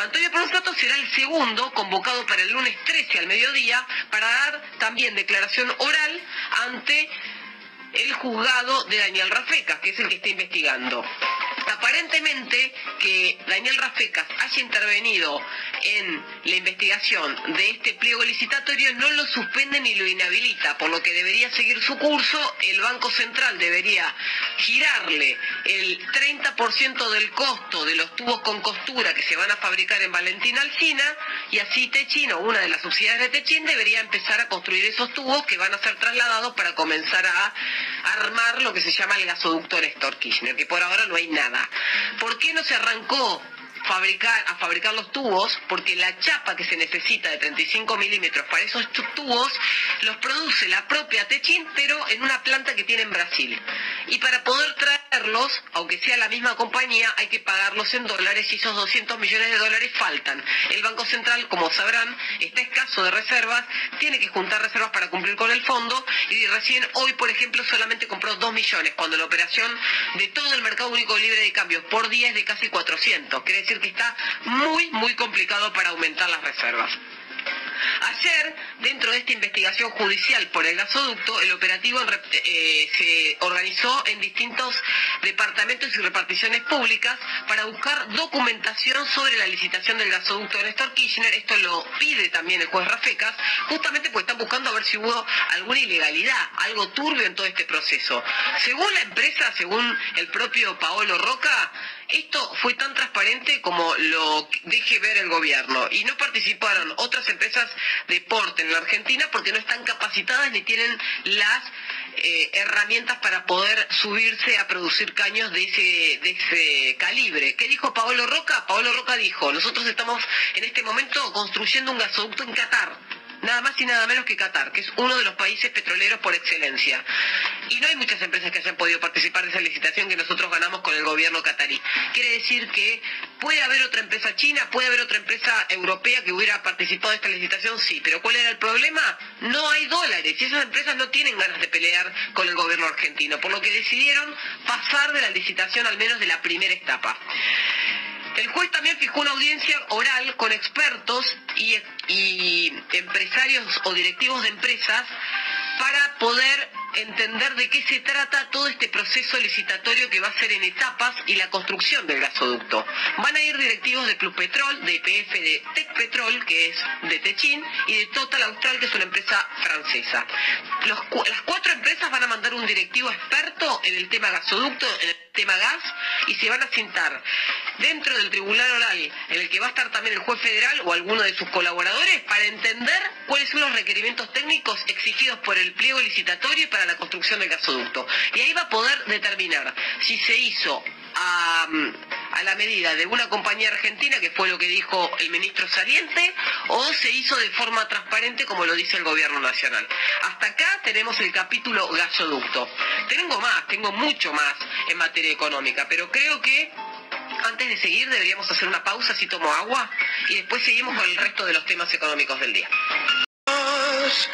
Antonio Pronsato será el segundo convocado para el lunes 13 al mediodía para dar también declaración oral ante el juzgado de Daniel Rafecas, que es el que está investigando. Aparentemente que Daniel Rafecas haya intervenido en la investigación de este pliego licitatorio no lo suspende ni lo inhabilita, por lo que debería seguir su curso, el Banco Central debería girarle el 30% del costo de los tubos con costura que se van a fabricar en Valentín Alsina y así Techín o una de las subsidiarias de Techín debería empezar a construir esos tubos que van a ser trasladados para comenzar a armar lo que se llama el gasoducto Néstor Kirchner, que por ahora no hay nada. ¿Por qué no se arrancó fabricar, a fabricar los tubos? Porque la chapa que se necesita de 35 milímetros para esos tu- tubos los produce la propia Techin, pero en una planta que tiene en Brasil. Y para poder traerlos, aunque sea la misma compañía, hay que pagarlos en dólares y esos 200 millones de dólares faltan. El Banco Central, como sabrán, está escaso de reservas, tiene que juntar reservas para cumplir con el fondo y recién hoy, por ejemplo, solamente compró 2 millones, cuando la operación de todo el mercado único libre de cambios por día es de casi 400. Quiere que está muy, muy complicado para aumentar las reservas. Ayer, dentro de esta investigación judicial por el gasoducto, el operativo eh, se organizó en distintos departamentos y reparticiones públicas para buscar documentación sobre la licitación del gasoducto de Néstor Kirchner. Esto lo pide también el juez Rafecas, justamente porque están buscando a ver si hubo alguna ilegalidad, algo turbio en todo este proceso. Según la empresa, según el propio Paolo Roca, esto fue tan transparente como lo deje ver el gobierno y no participaron otras empresas de porte en la Argentina porque no están capacitadas ni tienen las eh, herramientas para poder subirse a producir caños de ese, de ese calibre. ¿Qué dijo Paolo Roca? Paolo Roca dijo, nosotros estamos en este momento construyendo un gasoducto en Qatar nada más y nada menos que Qatar, que es uno de los países petroleros por excelencia. Y no hay muchas empresas que hayan podido participar de esa licitación que nosotros ganamos con el gobierno catarí. Quiere decir que puede haber otra empresa china, puede haber otra empresa europea que hubiera participado de esta licitación, sí, pero ¿cuál era el problema? No hay dólares y esas empresas no tienen ganas de pelear con el gobierno argentino, por lo que decidieron pasar de la licitación al menos de la primera etapa. El juez también fijó una audiencia oral con expertos y, y empresarios o directivos de empresas para poder entender de qué se trata todo este proceso licitatorio que va a ser en etapas y la construcción del gasoducto. Van a ir directivos de Club Petrol, de IPF, de Tech Petrol, que es de Techin, y de Total Austral, que es una empresa francesa. Las cuatro empresas van a mandar un directivo experto en el tema gasoducto, en el tema gas, y se van a sentar dentro del tribunal oral, en el que va a estar también el juez federal o alguno de sus colaboradores, para entender cuáles son los requerimientos técnicos exigidos por el pliego licitatorio para la construcción del gasoducto. Y ahí va a poder determinar si se hizo a, a la medida de una compañía argentina, que fue lo que dijo el ministro saliente, o se hizo de forma transparente como lo dice el gobierno nacional. Hasta acá tenemos el capítulo gasoducto. Tengo más, tengo mucho más en materia económica, pero creo que Antes de seguir deberíamos hacer una pausa si tomo agua y después seguimos con el resto de los temas económicos del día. Son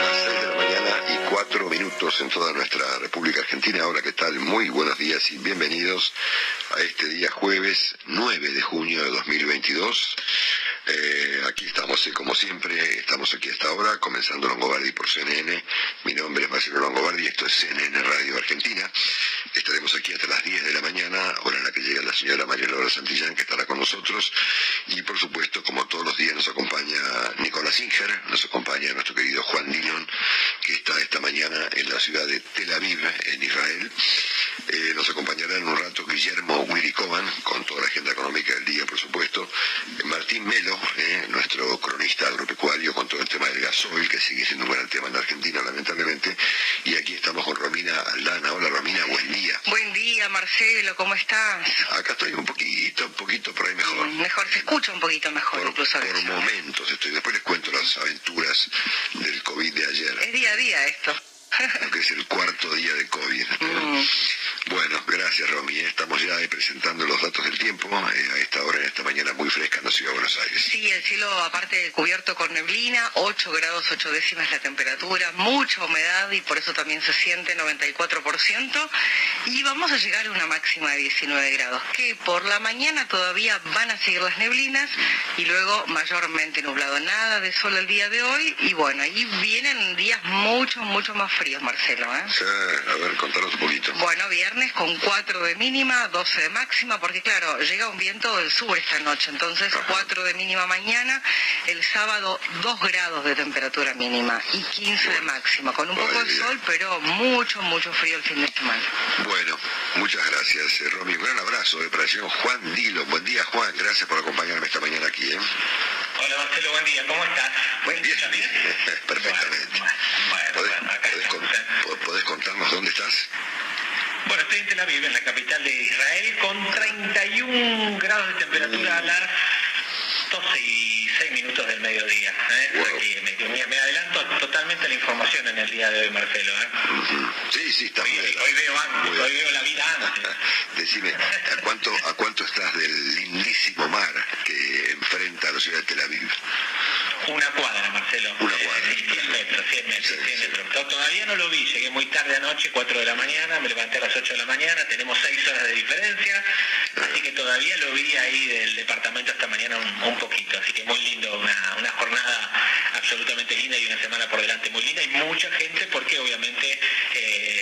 las 6 de la mañana y 4 minutos en toda nuestra República Argentina. Hola, ¿qué tal? Muy buenos días y bienvenidos a este día jueves 9 de junio de 2022. Eh, aquí estamos, como siempre, estamos aquí hasta ahora, comenzando Longobardi por CNN. Mi nombre es Marcelo Longobardi, esto es CNN Radio Argentina. Estaremos aquí hasta las 10 de la mañana, hora en la que llega la señora María Laura Santillán, que estará con nosotros. Y por supuesto, como todos los días, nos acompaña Nicolás Inger, nos acompaña nuestro querido Juan Dillon, que está esta mañana en la ciudad de Tel Aviv, en Israel. Eh, nos acompañará en un rato Guillermo Wirikovan, con toda la agenda económica del día, por supuesto. Martín Melo, eh, nuestro cronista agropecuario, con todo el tema del gasoil, que sigue siendo un gran tema en Argentina, lamentablemente. Y aquí estamos con Romina Aldana. Hola, Romina, buen día. Buen día, Marcelo, ¿cómo estás? Acá estoy un poquito, un poquito por ahí mejor. Mejor, se escucha un poquito mejor incluso. Por momentos estoy. Después les cuento las aventuras del COVID de ayer. Es día a día esto. Lo que es el cuarto día de COVID. Mm. Bueno, gracias Romy. Estamos ya eh, presentando los datos del tiempo eh, a esta hora, en esta mañana muy fresca en la ciudad de Buenos Aires. Sí, el cielo aparte cubierto con neblina, 8 grados 8 décimas la temperatura, mucha humedad y por eso también se siente 94% y vamos a llegar a una máxima de 19 grados, que por la mañana todavía van a seguir las neblinas y luego mayormente nublado, nada de sol el día de hoy y bueno, ahí vienen días mucho, mucho más fríos, Marcelo. ¿eh? Sí, a ver, contanos un poquito. Bueno, viernes con 4 de mínima, 12 de máxima, porque claro, llega un viento del sur esta noche, entonces 4 de mínima mañana, el sábado 2 grados de temperatura mínima y 15 de máxima, con un poco de sol, pero mucho, mucho frío el fin de semana. Bueno, muchas gracias, eh, Romy. Un gran abrazo de para el señor Juan Dilo. Buen día, Juan. Gracias por acompañarme esta mañana aquí. ¿eh? Hola Marcelo, buen día, ¿cómo estás? Buen día. Perfectamente. ¿Podés, podés con- po- podés contarnos dónde estás? Bueno, estoy en Tel Aviv, en la capital de Israel, con 31 grados de temperatura a las 12 y 6 minutos del mediodía. ¿eh? Aquí me, me- adelanto totalmente la información en el día de hoy, Marcelo. ¿eh? Sí, sí, está muy Hoy veo antes, hoy veo la vida antes. Decime, ¿a cuánto, ¿a cuánto estás del lindísimo mar que enfrenta a la ciudad de Tel Aviv? Una cuadra, Marcelo. Una cuadra. 100 metros, 100 metros, 100 metros. To- Todavía no lo vi, llegué muy tarde anoche, 4 de la mañana, me levanté a las 8 de la mañana, tenemos 6 horas de diferencia, así que todavía lo vi ahí del departamento esta mañana un, un poquito, así que muy lindo, una, una jornada absolutamente linda y una semana por delante muy linda. Y mucha gente porque obviamente eh,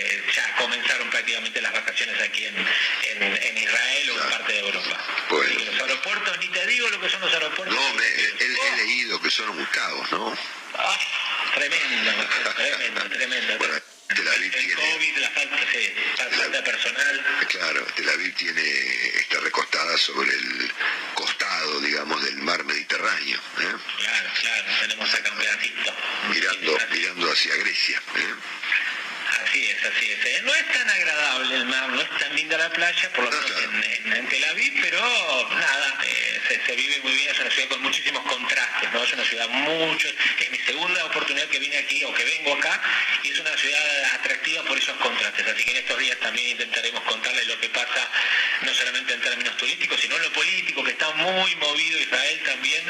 comenzaron prácticamente las vacaciones aquí en, en- en Israel o en parte de Europa. Así que los aeropuertos, ni te digo lo que son los aeropuertos. No, me, he, he leído que son un caos, ¿no? Ah, tremendo, tremendo, tremendo. Tel Aviv el tiene, COVID, la falta, sí, la falta de personal. claro, Tel Aviv tiene, está recostada sobre el costado, digamos, del mar Mediterráneo, ¿eh? Claro, claro, tenemos acá un pedacito. mirando, mirando hacia Grecia. ¿eh? Así es, así es. Eh, No es tan agradable el mar, no es tan linda la playa, por lo menos en, en- en Tel Aviv, pero nada, eh, se, se vive muy bien, es una ciudad con muchísimos contrastes, ¿no? Es una ciudad mucho, es mi segunda oportunidad que vine aquí o que vengo acá, y es una ciudad atractiva por esos contrastes. Así que en estos días también intentaremos contarles lo que pasa, no solamente en términos turísticos, sino en lo político, que está muy movido Israel también,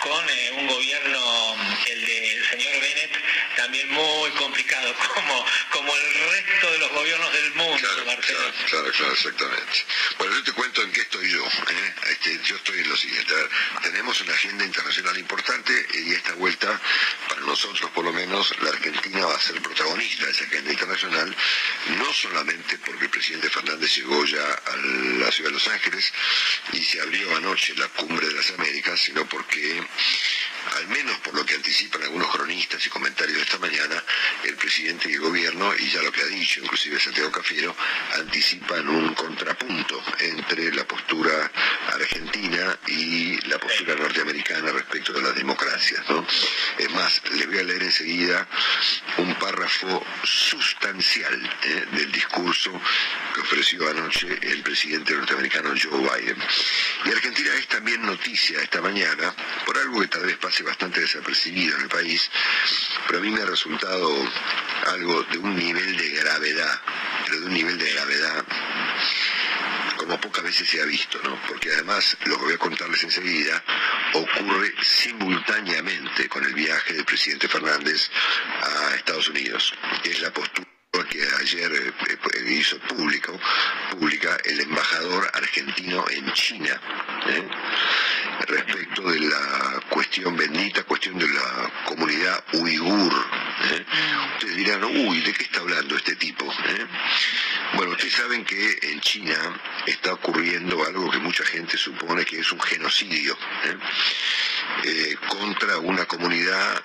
con eh, un gobierno, el del señor Bennett, también muy complicado, como, como el resto de los gobiernos del mundo, Marcelo. Claro, claro, exactamente. Bueno, yo te cuento en qué estoy yo. ¿eh? Este, yo estoy en lo siguiente. Ver, tenemos una agenda internacional importante y esta vuelta, para nosotros por lo menos, la Argentina va a ser protagonista de esa agenda internacional, no solamente porque el presidente Fernández llegó ya a la ciudad de Los Ángeles y se abrió anoche la cumbre de las Américas, sino porque al menos por lo que anticipan algunos cronistas y comentarios de esta mañana, el presidente y el gobierno, y ya lo que ha dicho inclusive Santiago Cafiero, anticipan un contrapunto entre la postura argentina y la postura norteamericana respecto de las democracias. ¿no? Es más, les voy a leer enseguida un párrafo sustancial ¿eh? del discurso que ofreció anoche el presidente norteamericano Joe Biden. Y Argentina es también noticia esta mañana por algo que tal vez bastante desapercibido en el país, pero a mí me ha resultado algo de un nivel de gravedad, pero de un nivel de gravedad como pocas veces se ha visto, ¿no? Porque además, lo que voy a contarles enseguida, ocurre simultáneamente con el viaje del presidente Fernández a Estados Unidos, es la postura que ayer eh, hizo público, pública el embajador argentino en China ¿eh? respecto de la cuestión bendita, cuestión de la comunidad uigur. ¿eh? Ustedes dirán, uy, ¿de qué está hablando este tipo? ¿eh? Bueno, ustedes saben que en China está ocurriendo algo que mucha gente supone que es un genocidio. contra una comunidad,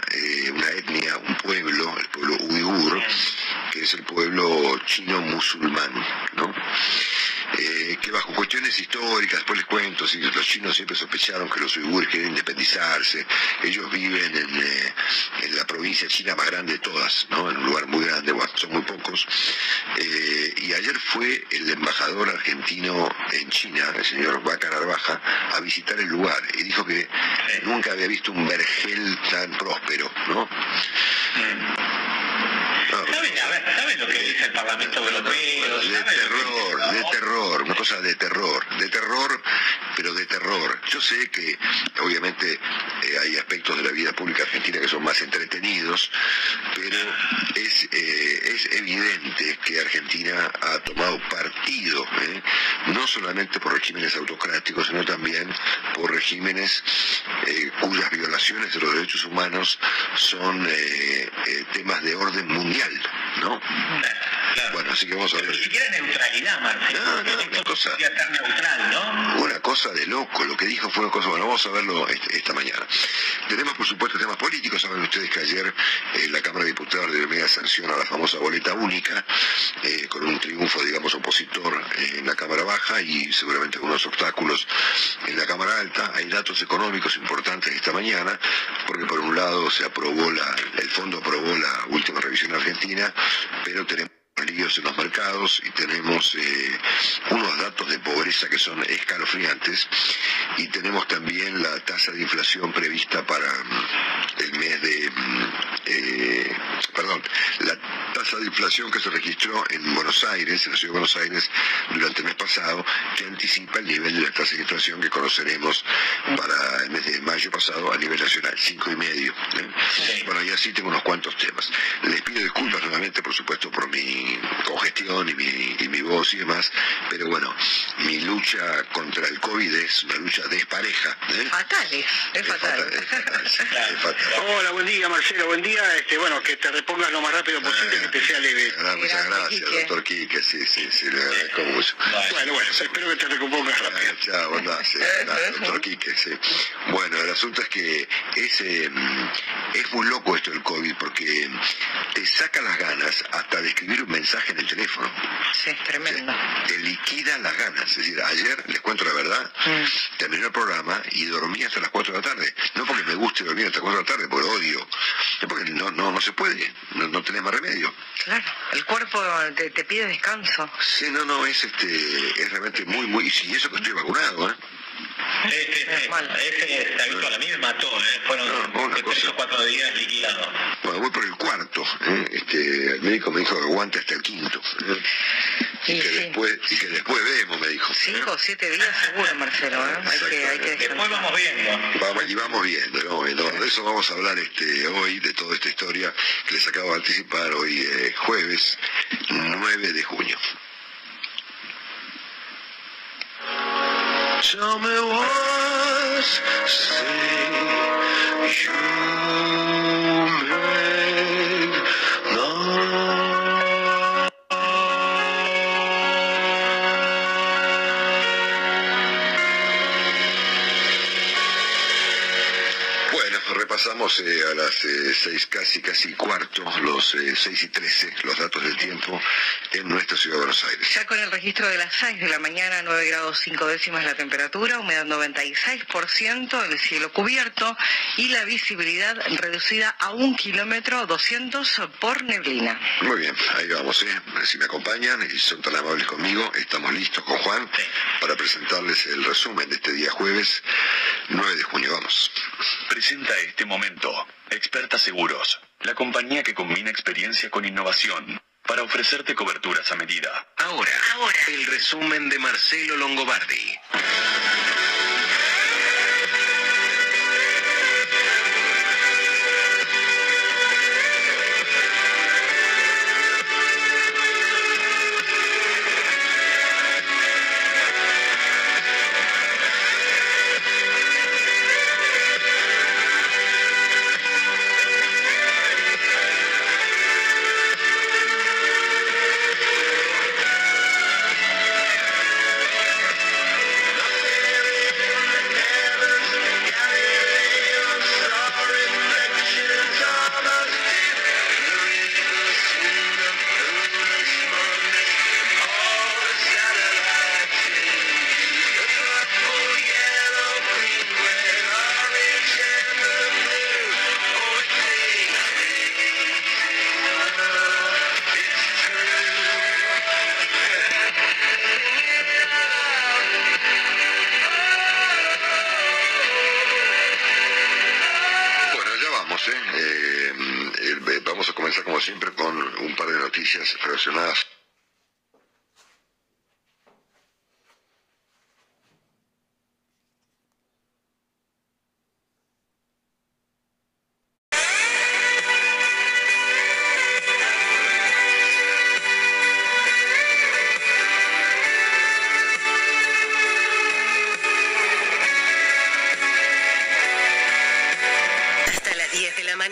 una etnia, un pueblo, el pueblo uigur, que es el pueblo chino musulmán, ¿no? Eh, que bajo cuestiones históricas, después les cuento, si los chinos siempre sospecharon que los uigures quieren independizarse, ellos viven en, eh, en la provincia china más grande de todas, ¿no? en un lugar muy grande, bueno, son muy pocos, Eh, y ayer fue el embajador argentino en China, el señor Vaca Narvaja, a visitar el lugar y dijo que nunca había visto un vergel tan próspero, ¿no? ¿Saben, a ver, ¿saben lo que dice el Parlamento Europeo? De terror, de terror, una cosa de terror, de terror, pero de terror. Yo sé que obviamente eh, hay aspectos de la vida pública argentina que son más entretenidos, pero es, eh, es evidente que Argentina ha tomado partido, ¿eh? no solamente por regímenes autocráticos, sino también por regímenes eh, cuyas violaciones de los derechos humanos son eh, eh, temas de orden mundial, ¿no? Bueno, así que vamos a ver. Ni siquiera neutralidad, Marcelo. No, no, una cosa. estar neutral, ¿no? Una cosa de loco, lo que dijo fue una cosa, bueno, vamos a verlo este- esta mañana. Tenemos, por supuesto, temas políticos, saben ustedes que ayer eh, la Cámara de Diputados de media sanción a la famosa boleta única, eh, con un triunfo, digamos, opositor eh, en la Cámara Baja y seguramente con unos obstáculos en la Cámara Alta. Hay datos económicos importantes esta mañana, porque por un lado se aprobó la, el fondo aprobó la última revisión argentina, pero tenemos líos en los mercados y tenemos eh, unos datos de pobreza que son escalofriantes y tenemos también la tasa de inflación prevista para mm, el mes de mm, eh, perdón la tasa de inflación que se registró en Buenos Aires en la ciudad de Buenos Aires durante el mes pasado que anticipa el nivel de la tasa de inflación que conoceremos para el mes de mayo pasado a nivel nacional cinco y medio ¿eh? bueno y así tengo unos cuantos temas les pido disculpas nuevamente por supuesto por mi congestión y mi, y mi voz y demás, pero bueno, mi lucha contra el COVID es una lucha despareja. ¿eh? Fatal es, es fatal. Es fatal. Hola, buen día Marcelo, buen día. Este, bueno, que te repongas lo más rápido posible, que te sea leve. Ah, muchas gracias, doctor Quique, sí, sí, sí, le agradezco mucho. Bueno, bueno, espero que te recompongas rápido. Ah, Chao, andá, sí, gracias, doctor Quique, sí. Bueno, el asunto es que es, eh, es muy loco esto del COVID porque te saca las ganas hasta de escribir un mensaje en el teléfono. Sí, tremendo. Te liquida las ganas. Es decir, ayer, les cuento la verdad, terminé el programa y dormí hasta las 4 de la tarde. No porque me guste dormir hasta las 4 de la tarde, lo odio. Es porque no, no, no se puede, no, no tenés más remedio. Claro, el cuerpo te, te pide descanso. Sí, no, no, es este, es realmente muy, muy, y si eso que estoy vacunado, ¿eh? Sí, sí, sí. Ese se habitual, a mí me mató, ¿eh? Fueron tres o cuatro días liquidados. Bueno, voy por el cuarto. ¿eh? Este, el médico me dijo que aguante hasta el quinto. ¿eh? Y, que después, y que después vemos, me dijo. Cinco o siete días seguro, Marcelo, ¿eh? Hay que, hay que Después vamos viendo. Vamos, y vamos viendo, ¿no? Bueno, de eso vamos a hablar este, hoy, de toda esta historia que les acabo de anticipar hoy, eh, jueves 9 de junio. Tell me what say you Pasamos eh, a las eh, seis casi, casi cuarto, los eh, seis y trece, los datos del tiempo en nuestra ciudad de Buenos Aires. Ya con el registro de las 6 de la mañana, 9 grados 5 décimas la temperatura, humedad 96%, el cielo cubierto y la visibilidad reducida a un kilómetro 200 por neblina. Muy bien, ahí vamos, ¿eh? Si me acompañan y son tan amables conmigo, estamos listos con Juan para presentarles el resumen de este día jueves 9 de junio. Vamos. Presenta este momento. Experta Seguros, la compañía que combina experiencia con innovación para ofrecerte coberturas a medida. Ahora, ahora, el resumen de Marcelo Longobardi.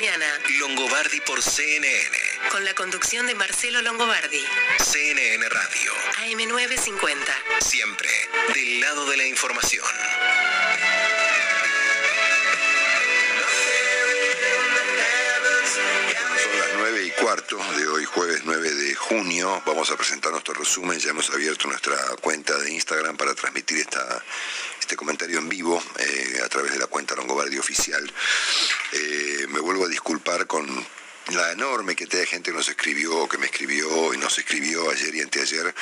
Mañana, Longobardi por CNN. con la conducción de Marcelo Longobardi. CNN Radio. AM950. Siempre del lado de la información. Cuarto de hoy, jueves 9 de junio. Vamos a presentar nuestro resumen. Ya hemos abierto nuestra cuenta de Instagram para transmitir esta, este comentario en vivo eh, a través de la cuenta Longobardi Oficial. Eh, me vuelvo a disculpar con la enorme cantidad de gente que nos escribió, que me escribió y nos escribió ayer y anteayer,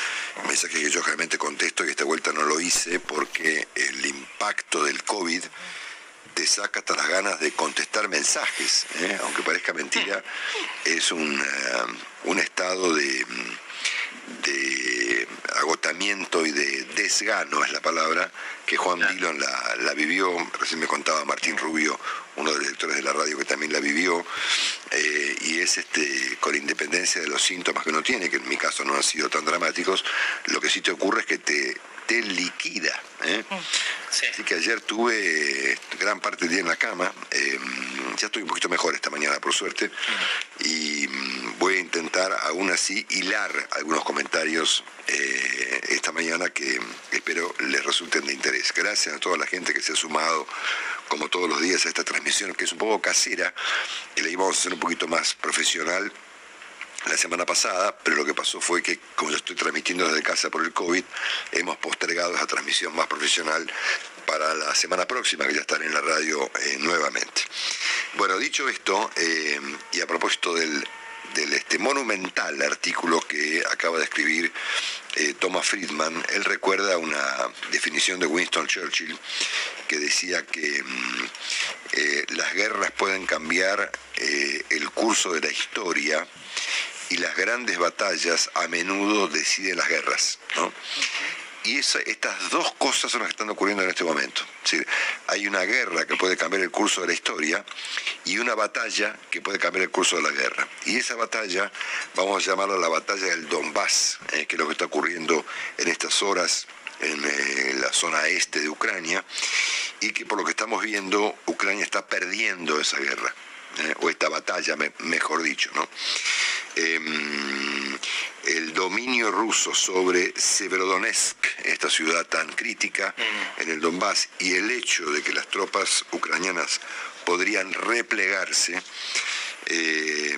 mensajes que yo realmente contesto y esta vuelta no lo hice porque el impacto del COVID te saca hasta las ganas de contestar mensajes, ¿eh? aunque parezca mentira, es un, eh, un estado de, de agotamiento y de desgano, es la palabra, que Juan Dillon la, la vivió, recién me contaba Martín Rubio, uno de los directores de la radio que también la vivió, eh, y es este, con independencia de los síntomas que uno tiene, que en mi caso no han sido tan dramáticos, lo que sí te ocurre es que te, te liquida. ¿eh? Así que ayer tuve gran parte del día en la cama, eh, ya estoy un poquito mejor esta mañana por suerte, y mm, voy a intentar aún así hilar algunos comentarios eh, esta mañana que espero les resulten de interés. Gracias a toda la gente que se ha sumado como todos los días a esta transmisión que es un poco casera y la íbamos a hacer un poquito más profesional la semana pasada, pero lo que pasó fue que, como yo estoy transmitiendo desde casa por el COVID, hemos postergado esa transmisión más profesional para la semana próxima, que ya estaré en la radio eh, nuevamente. Bueno, dicho esto, eh, y a propósito del, este, monumental artículo que acaba de escribir eh, Thomas Friedman, él recuerda una definición de Winston Churchill que decía que mm, las guerras pueden cambiar el curso de la historia y las grandes batallas a menudo deciden las guerras. ¿no? Y estas dos cosas son las que están ocurriendo en este momento. Hay una guerra que puede cambiar el curso de la historia y una batalla que puede cambiar el curso de la guerra. Y esa batalla, vamos a llamarla la batalla del Donbass, eh, que es lo que está ocurriendo en estas horas en eh, la zona este de Ucrania, y que por lo que estamos viendo, Ucrania está perdiendo esa guerra, eh, o esta batalla, me- mejor dicho, ¿no? Em, el dominio ruso sobre Severodonetsk, esta ciudad tan crítica en el Donbass, y el hecho de que las tropas ucranianas podrían replegarse eh,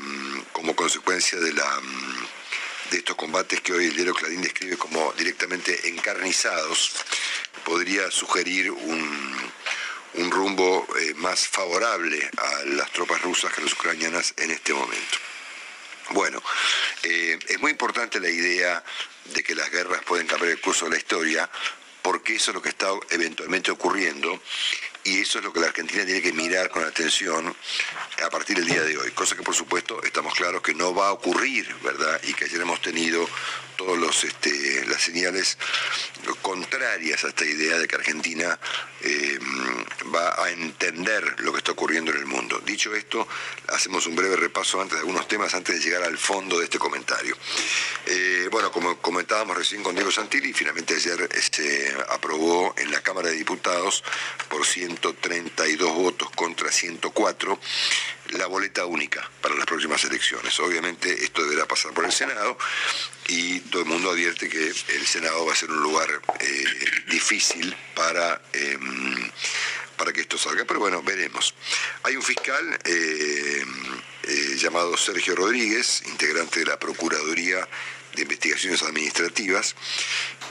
como consecuencia de la mm, de estos combates que hoy el diario Clarín describe como directamente encarnizados, podría sugerir un, un rumbo eh, más favorable a las tropas rusas que a las ucranianas en este momento. Bueno, eh, es muy importante la idea de que las guerras pueden cambiar el curso de la historia, porque eso es lo que está eventualmente ocurriendo y eso es lo que la Argentina tiene que mirar con atención a partir del día de hoy, cosa que por supuesto estamos claros que no va a ocurrir, ¿verdad? Y que ayer hemos tenido todas este, las señales contrarias a esta idea de que Argentina eh, va a entender lo que está ocurriendo en el mundo. Dicho esto, hacemos un breve repaso antes de algunos temas, antes de llegar al fondo de este comentario. Eh, bueno, como comentábamos recién con Diego Santilli, finalmente ayer se aprobó en la Cámara de Diputados por 132 votos contra 104 la boleta única para las próximas elecciones. Obviamente esto deberá pasar por el Senado y todo el mundo advierte que el Senado va a ser un lugar eh, difícil para, em, para que esto salga, pero bueno, veremos. Hay un fiscal eh, eh, llamado Sergio Rodríguez, integrante de la Procuraduría de Investigaciones Administrativas,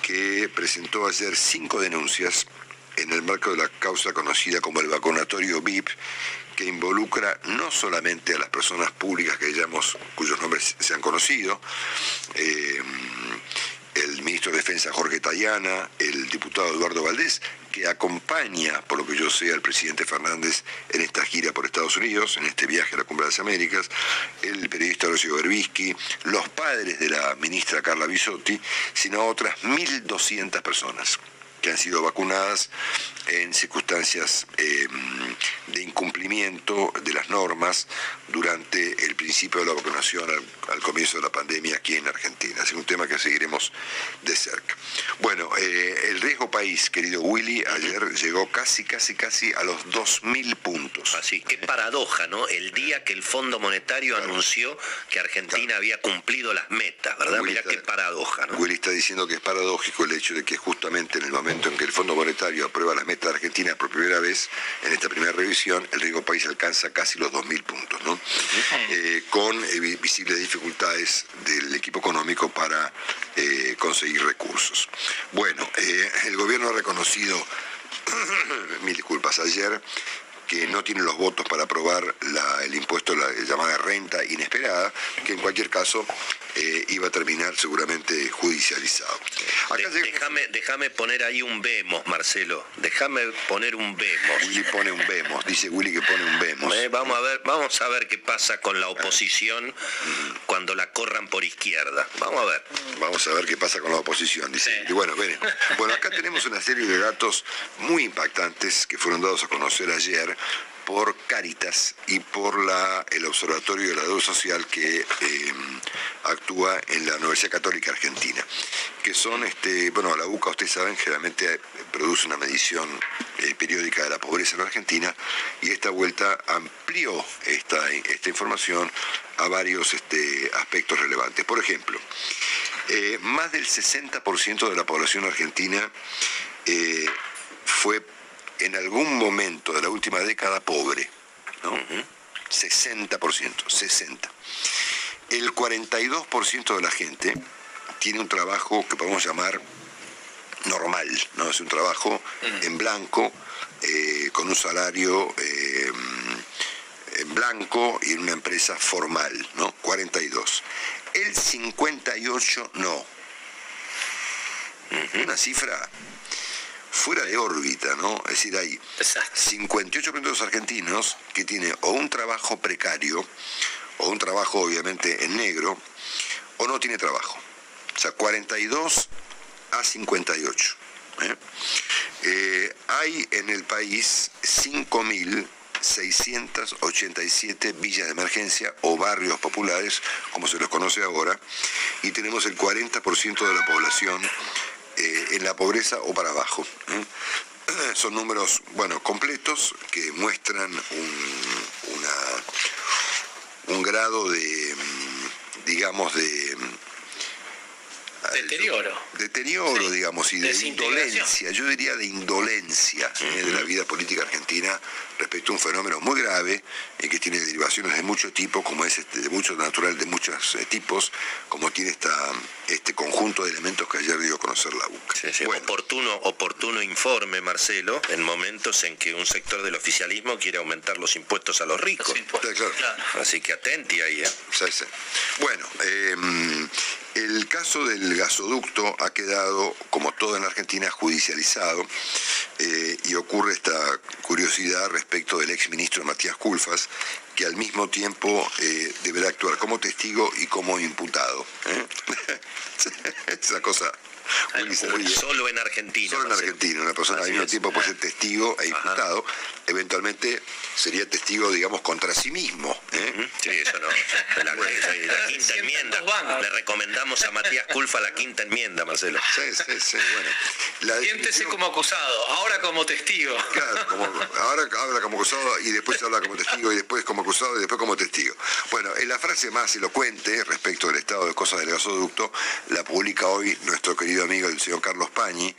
que presentó ayer cinco denuncias en el marco de la causa conocida como el vacunatorio VIP, que involucra no solamente a las personas públicas que hayamos, cuyos nombres se han conocido, eh, el ministro de Defensa Jorge Tayana, el diputado Eduardo Valdés, que acompaña, por lo que yo sé, al presidente Fernández en esta gira por Estados Unidos, en este viaje a la Cumbre de las Américas, el periodista Horacio Berbisky, los padres de la ministra Carla Bisotti, sino otras 1.200 personas que han sido vacunadas en circunstancias eh, de incumplimiento de las normas durante el principio de la vacunación al, comienzo de la pandemia aquí en Argentina. Es un tema que seguiremos de cerca. Bueno, eh, el riesgo país, querido Willy, ayer llegó casi, casi, casi a los 2.000 puntos. Así, qué paradoja, ¿no? El día que el Fondo Monetario anunció que Argentina había cumplido las metas, ¿verdad? Mira qué paradoja, ¿no? Willy está diciendo que es paradójico el hecho de que justamente en el momento en que el Fondo Monetario aprueba las de Argentina por primera vez, en esta primera revisión, el riesgo país alcanza casi los 2.000 puntos, ¿no? Eh, con eh, visibles dificultades del equipo económico para eh, conseguir recursos. Bueno, el gobierno ha reconocido, mil disculpas, ayer que no tiene los votos para aprobar el impuesto, la llamada renta inesperada, que en cualquier caso eh, iba a terminar seguramente judicializado. déjame, poner ahí un vemos, Marcelo. Déjame poner un vemos. Willy pone un vemos, dice Willy que pone un vemos. Eh, vamos a ver, vamos a ver qué pasa con la oposición cuando la corran por izquierda. Vamos a ver. Vamos a ver qué pasa con la oposición, dice. Y bueno, Bueno, acá tenemos una serie de datos muy impactantes que fueron dados a conocer ayer por Caritas y por la, el Observatorio de la Deuda Social que eh, actúa en la Universidad Católica Argentina, que son, este, bueno, la UCA, ustedes saben, generalmente produce una medición eh, periódica de la pobreza en Argentina y esta vuelta amplió esta, esta información a varios este, aspectos relevantes. Por ejemplo, eh, más del 60% de la población argentina fue en algún momento de la última década pobre, ¿no? 60%, 60. El 42% de la gente tiene un trabajo que podemos llamar normal, ¿no? Es un trabajo en blanco, eh, con un salario eh, en blanco y en una empresa formal, ¿no? 42. El 58 no. Una cifra fuera de órbita, ¿no? Es decir, hay 58% de los argentinos que tienen o un trabajo precario, o un trabajo obviamente en negro, o no tiene trabajo. O sea, 42 a 58. ¿eh? Eh, hay en el país 5.687 villas de emergencia o barrios populares, como se los conoce ahora, y tenemos el 40% de la población eh, en la pobreza o para abajo. Son números, bueno, completos que muestran un, un grado de, mm, digamos, de... Deterioro. deterioro, digamos, y de indolencia, yo diría de indolencia eh, de la vida política argentina respecto a un fenómeno muy grave y que tiene derivaciones de mucho tipo, como es este, de mucho natural, de muchos eh, tipos, como tiene esta, este conjunto de elementos que ayer dio a conocer la UCA. Oportuno, oportuno informe, Marcelo, en momentos en que un sector del oficialismo quiere aumentar los impuestos a los ricos. Así que atenti ahí. ¿eh? Bueno, em, el caso del gasoducto ha quedado, como todo en Argentina, judicializado eh, y ocurre esta curiosidad respecto del exministro Matías Culfas, que al mismo tiempo eh, deberá actuar como testigo y como imputado. ¿eh? Esa cosa Solo en Argentina. Solo en Argentina. Una persona al mismo tiempo puede ser testigo e imputado. Eventualmente sería testigo, digamos, contra sí mismo. ¿eh? Sí, eso no. La, quinta enmienda. Le recomendamos a Matías Culfa la quinta enmienda, Marcelo. Sí, sí, sí. Bueno. Siéntese como acusado, ahora como testigo. Claro, ahora habla como acusado y después habla como testigo y después como acusado y después como testigo. Bueno, en la frase más elocuente respecto del estado de cosas del gasoducto la publica hoy nuestro querido amigo el señor Carlos Pañi,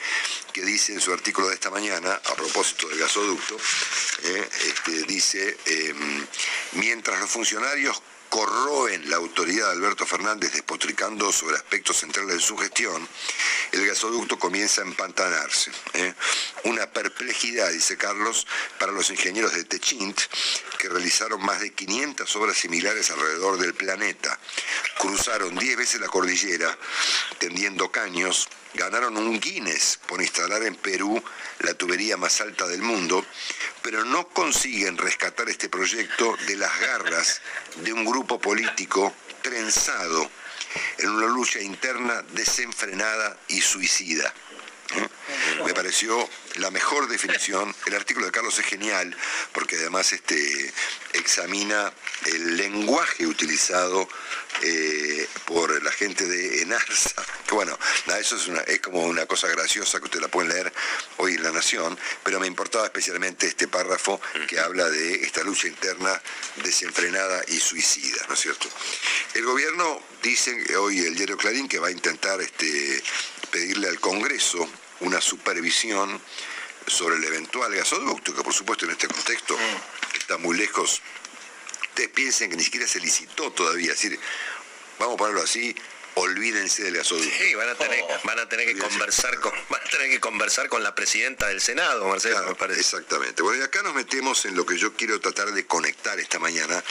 que dice en su artículo de esta mañana, a propósito del gasoducto, eh, este, dice, em, mientras los funcionarios corroen la autoridad de Alberto Fernández despotricando sobre aspectos centrales de su gestión, el gasoducto comienza a empantanarse. ¿eh? Una perplejidad, dice Carlos, para los ingenieros de Techint, que realizaron más de 500 obras similares alrededor del planeta. Cruzaron 10 veces la cordillera, tendiendo caños, ganaron un Guinness por instalar en Perú la tubería más alta del mundo, pero no consiguen rescatar este proyecto de las garras de un grupo político trenzado en una lucha interna desenfrenada y suicida. ¿Eh? Me pareció la mejor definición. El artículo de Carlos es genial porque además este, examina el lenguaje utilizado eh, por la gente de Enarsa. Que bueno, eso es, una, es como una cosa graciosa que usted la puede leer hoy en La Nación, pero me importaba especialmente este párrafo que habla de esta lucha interna desenfrenada y suicida, ¿no es cierto? El gobierno dice hoy el diario Clarín que va a intentar este, pedirle al Congreso una supervisión sobre el eventual gasoducto, que por supuesto en este contexto está muy lejos. Ustedes piensen que ni siquiera se licitó todavía, es decir, vamos a ponerlo así, olvídense del gasoducto. Sí, van a tener, oh. van a tener que conversar con, van a tener que conversar con la presidenta del Senado, Marcelo, me parece. Exactamente. Bueno, y acá nos metemos en lo que yo quiero tratar de conectar esta mañana,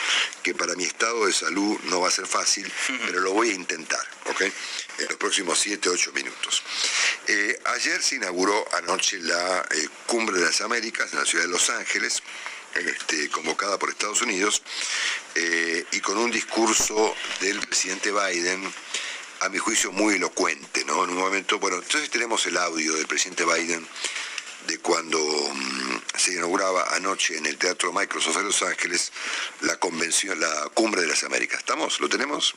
que para mi estado de salud no va a ser fácil, pero lo voy a intentar, ¿ok? En los próximos 7, 8 minutos. Eh, ayer se inauguró anoche la eh, Cumbre de las Américas en la ciudad de Los Ángeles, este, convocada por Estados Unidos, eh, y con un discurso del presidente Biden a mi juicio, muy elocuente, ¿no? En bueno, entonces tenemos el audio del presidente Biden de cuando mm, se inauguraba anoche en el Teatro Microsoft de Los Ángeles la convención, la Cumbre de las Américas. ¿Estamos? ¿Lo tenemos?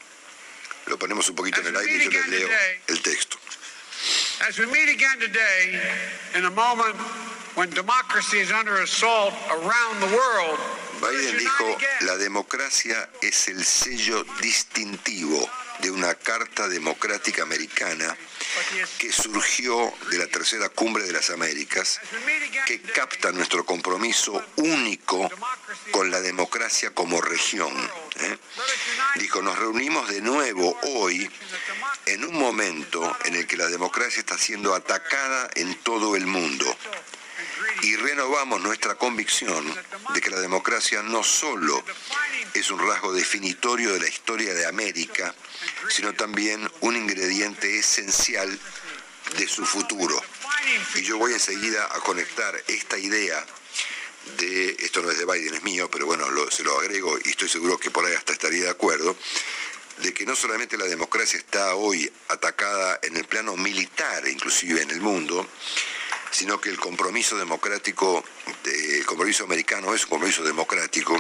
Lo ponemos un poquito en el aire y yo les leo el texto. As we meet again today, in a moment when democracy is under assault around the world, Biden dijo, la democracia es el sello distintivo de una Carta Democrática Americana que surgió de la Tercera Cumbre de las Américas, que capta nuestro compromiso único con la democracia como región. ¿eh? Dijo, nos reunimos de nuevo hoy en un momento en el que la democracia está siendo atacada en todo el mundo y renovamos nuestra convicción de que la democracia no solo es un rasgo definitorio de la historia de América, sino también un ingrediente esencial de su futuro. Y yo voy enseguida a conectar esta idea de, esto no es de Biden, es mío, pero bueno, se lo agrego y estoy seguro que por ahí hasta estaría de acuerdo, de que no solamente la democracia está hoy atacada en el plano militar, inclusive en el mundo, sino que el compromiso democrático, el compromiso americano es un compromiso democrático